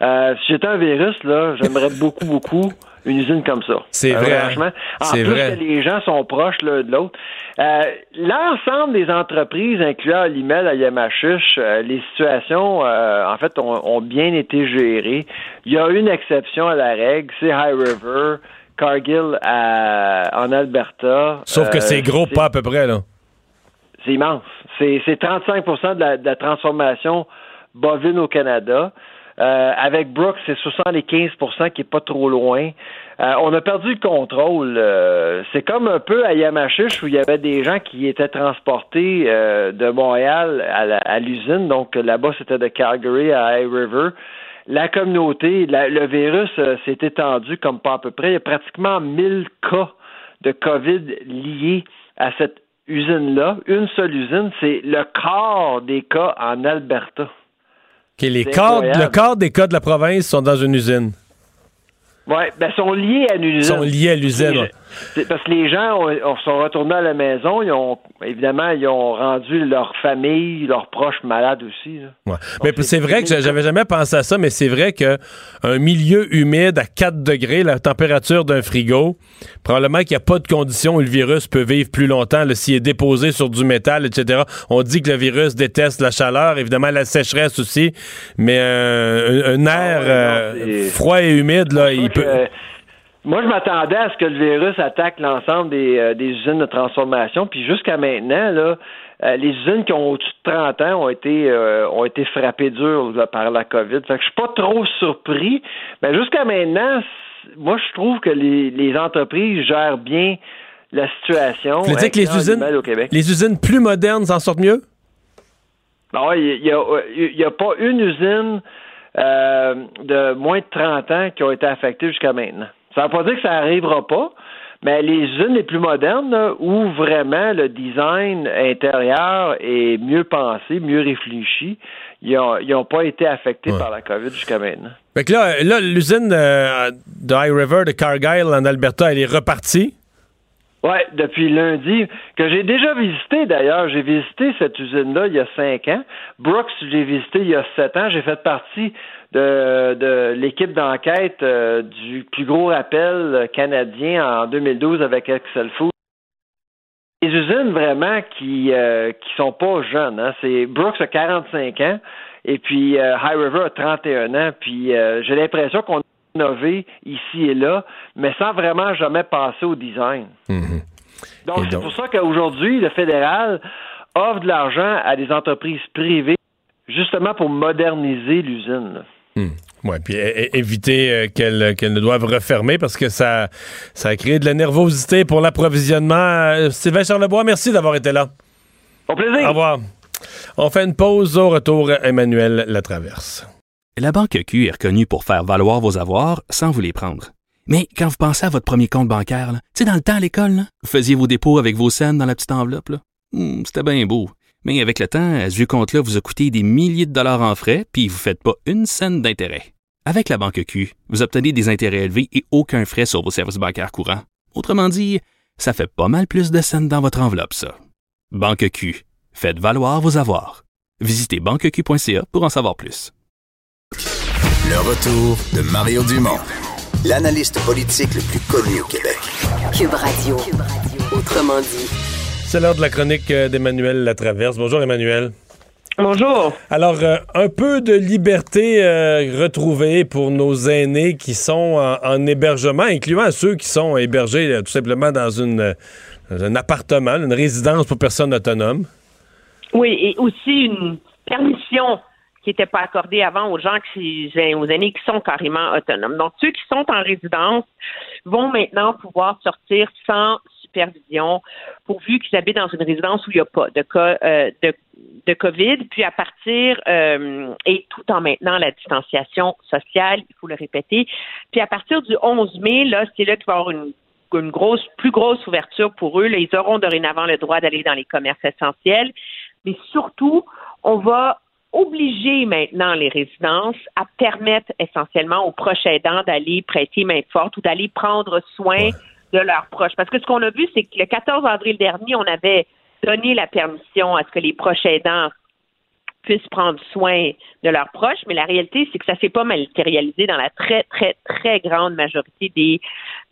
Euh, si j'étais un virus, là, j'aimerais beaucoup, beaucoup une usine comme ça. C'est Euh, vrai, Franchement. En plus vrai. que les gens sont proches l'un de l'autre. Euh, L'ensemble des entreprises, incluant l'email à Yamachiche, euh, les situations, en fait, ont, ont bien été gérées. Il y a une exception à la règle, c'est High River, Cargill à- en Alberta. Sauf que Euh, c'est gros pas à peu près, là. c'est immense. C'est c'est 35 de la, de la transformation bovine au Canada. Euh, avec Brooks, c'est 75% qui est pas trop loin. Euh, on a perdu le contrôle. Euh, c'est comme un peu à Yamachiche où il y avait des gens qui étaient transportés euh, de Montréal à l'usine. Donc là-bas, c'était de Calgary à High River. La communauté, la- le virus euh, s'est étendu comme pas à peu près. Il y a pratiquement 1000 cas de COVID liés à cette usine-là. Une seule usine, c'est le quart des cas en Alberta. OK, les incroyable. le quart des cas de la province sont dans une usine. Oui, ben, sont liés à une Ils usine. sont liés à l'usine. Parce que les gens ont, ont- sont retournés à la maison, ils ont évidemment ils ont rendu leur famille, leurs proches malades aussi. là. Ouais. Mais c'est vrai que j'avais jamais pensé à ça, mais c'est vrai que un milieu humide à 4 degrés, la température d'un frigo, probablement qu'il n'y a pas de conditions où le virus peut vivre plus longtemps s'il est déposé sur du métal, etc. On dit que le virus déteste la chaleur, évidemment la sécheresse aussi, mais euh, un, un air euh, froid et humide, là, il peut... moi, je m'attendais à ce que le virus attaque l'ensemble des, euh, des usines de transformation. Puis jusqu'à maintenant, là, euh, les usines qui ont au-dessus de 30 ans ont été euh, ont été frappées dur là, par la COVID. Fait que je suis pas trop surpris. Mais jusqu'à maintenant, moi, je trouve que les, les entreprises gèrent bien la situation. Vous voulez dire que les usines, l'email au Québec. les usines plus modernes s'en sortent mieux? Ben ouais, il n'y a, y a pas une usine euh, de moins de 30 ans qui a été affectée jusqu'à maintenant. Ça ne veut pas dire que ça n'arrivera pas, mais les usines les plus modernes, là, où vraiment le design intérieur est mieux pensé, mieux réfléchi, ils n'ont pas été affectés par la COVID jusqu'à maintenant. Fait que là, là l'usine euh, de High River de Cargill en Alberta, elle est repartie? Oui, depuis lundi, que j'ai déjà visité d'ailleurs. J'ai visité cette usine-là il y a cinq ans. Brooks, j'ai visité il y a sept ans. J'ai fait partie de, de l'équipe d'enquête euh, du plus gros rappel canadien en 2012 avec Excel Food. usines vraiment qui euh, qui sont pas jeunes. Hein. C'est Brooks a 45 ans et puis euh, High River a 31 ans. Puis euh, j'ai l'impression qu'on a innové ici et là, mais sans vraiment jamais passer au design. Mhm. Donc c'est pour ça qu'aujourd'hui le fédéral offre de l'argent à des entreprises privées justement pour moderniser l'usine. Hmm. Ouais, puis éviter euh, qu'elles qu'elles ne doivent refermer parce que ça, ça a créé de la nervosité pour l'approvisionnement. Euh, Sylvain Charlebois, merci d'avoir été là. Au plaisir. Au revoir. On fait une pause au retour. Emmanuel Latraverse. La Banque Q est reconnue pour faire valoir vos avoirs sans vous les prendre. Mais quand vous pensez à votre premier compte bancaire, tu sais, dans le temps à l'école, vous faisiez vos dépôts avec vos scènes dans la petite enveloppe. Hmm, C'était bien beau. Mais avec le temps, à ce vieux compte-là vous a coûté des milliers de dollars en frais, puis vous ne faites pas une scène d'intérêt. Avec la Banque Q, vous obtenez des intérêts élevés et aucun frais sur vos services bancaires courants. Autrement dit, ça fait pas mal plus de scènes dans votre enveloppe, ça. Banque Q. Faites valoir vos avoirs. Visitez banqueq.ca pour en savoir plus. Le retour de Mario Dumont, l'analyste politique le plus connu au Québec. Cube Radio. Autrement dit. C'est l'heure de la chronique euh, d'Emmanuel Latraverse. Bonjour Emmanuel. Bonjour. Alors, euh, un peu de liberté euh, retrouvée pour nos aînés qui sont en, en hébergement, incluant ceux qui sont hébergés euh, tout simplement dans, une, un appartement, une résidence pour personnes autonomes. Oui, et aussi une permission qui n'était pas accordée avant aux gens qui, aux aînés qui sont carrément autonomes. Donc, ceux qui sont en résidence vont maintenant pouvoir sortir sans supervision, pourvu qu'ils habitent dans une résidence où il n'y a pas de cas euh, de, COVID, puis à partir, euh, et tout en maintenant la distanciation sociale, il faut le répéter, puis à partir du 11 mai, là, c'est là qu'il va y avoir une une grosse, plus grosse ouverture pour eux. Là, ils auront dorénavant le droit d'aller dans les commerces essentiels. Mais surtout, on va obliger maintenant les résidences à permettre essentiellement aux proches aidants d'aller prêter main forte ou d'aller prendre soin de leurs proches. Parce que ce qu'on a vu, c'est que le 14 avril dernier, on avait donné la permission à ce que les proches aidants puissent prendre soin de leurs proches, mais la réalité, c'est que ça s'est pas matérialisé dans la très, très, très grande majorité des,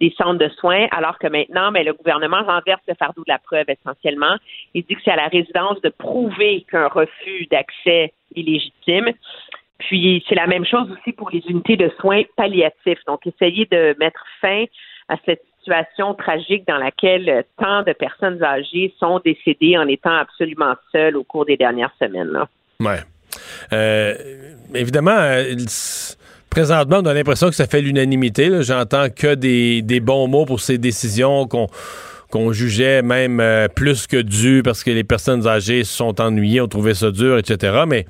des centres de soins, alors que maintenant, mais le gouvernement renverse le fardeau de la preuve essentiellement. Il dit que c'est à la résidence de prouver qu'un refus d'accès est légitime. Puis c'est la même chose aussi pour les unités de soins palliatifs. Donc, essayer de mettre fin à cette tragique dans laquelle tant de personnes âgées sont décédées en étant absolument seules au cours des dernières semaines. Là. Ouais. Euh, évidemment, euh, présentement, on a l'impression que ça fait l'unanimité. J'entends que des, des bons mots pour ces décisions qu'on qu'on jugeait même euh, plus que dû parce que les personnes âgées se sont ennuyées, ont trouvé ça dur, etc. Mais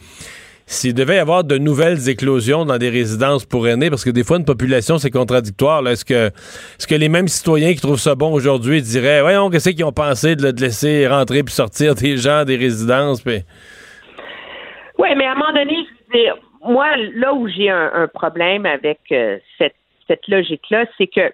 s'il devait y avoir de nouvelles éclosions dans des résidences pour aînés, parce que des fois, une population, c'est contradictoire. Est-ce que, les mêmes citoyens qui trouvent ça bon aujourd'hui diraient Voyons, qu'est-ce qu'ils ont pensé de, laisser rentrer puis sortir des gens des résidences? Puis... Oui, mais à un moment donné, moi, là où j'ai un, problème avec euh, cette logique-là, c'est que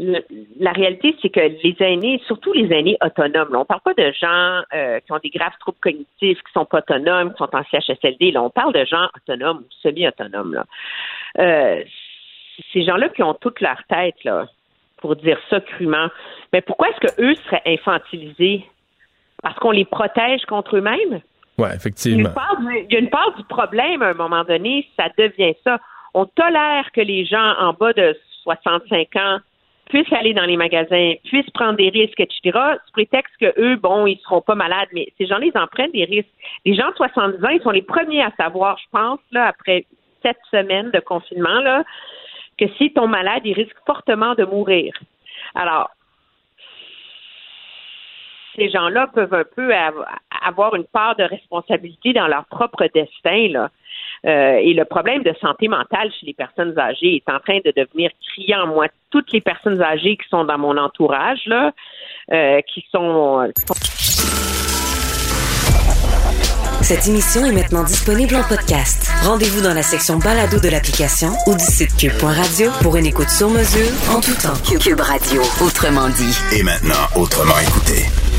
le- la réalité, c'est que les aînés, surtout les aînés autonomes, là, on parle pas de gens euh, qui ont des graves troubles cognitifs, qui sont pas autonomes, qui sont en CHSLD. Là, on parle de gens autonomes ou semi-autonomes. Là. Euh, ces gens-là qui ont toute leur tête, là, pour dire ça crûment. Mais pourquoi est-ce que eux seraient infantilisés? Parce qu'on les protège contre eux-mêmes? A effectivement. il y a une part du problème à un moment donné, ça devient ça. On tolère que les gens en bas de 65 ans puissent aller dans les magasins, puissent prendre des risques, etc., sous prétexte que eux, bon, ils seront pas malades, mais ces gens-là, ils en prennent des risques. Les gens de 70 ans, ils sont les premiers à savoir, je pense, là, après sept semaines de confinement, là, que s'ils tombent malades, ils risquent fortement de mourir. Alors, ces gens-là peuvent un peu av- avoir une part de responsabilité dans leur propre destin. Là. Euh, et le problème de santé mentale chez les personnes âgées est en train de devenir criant. Moi, toutes les personnes âgées qui sont dans mon entourage, là, euh, qui sont, qui sont Cette émission est maintenant disponible en podcast. Rendez-vous dans la section balado de l'application ou du site cube.radio pour une écoute sur mesure en tout temps. Cube Radio, autrement dit. Et maintenant, autrement écouté.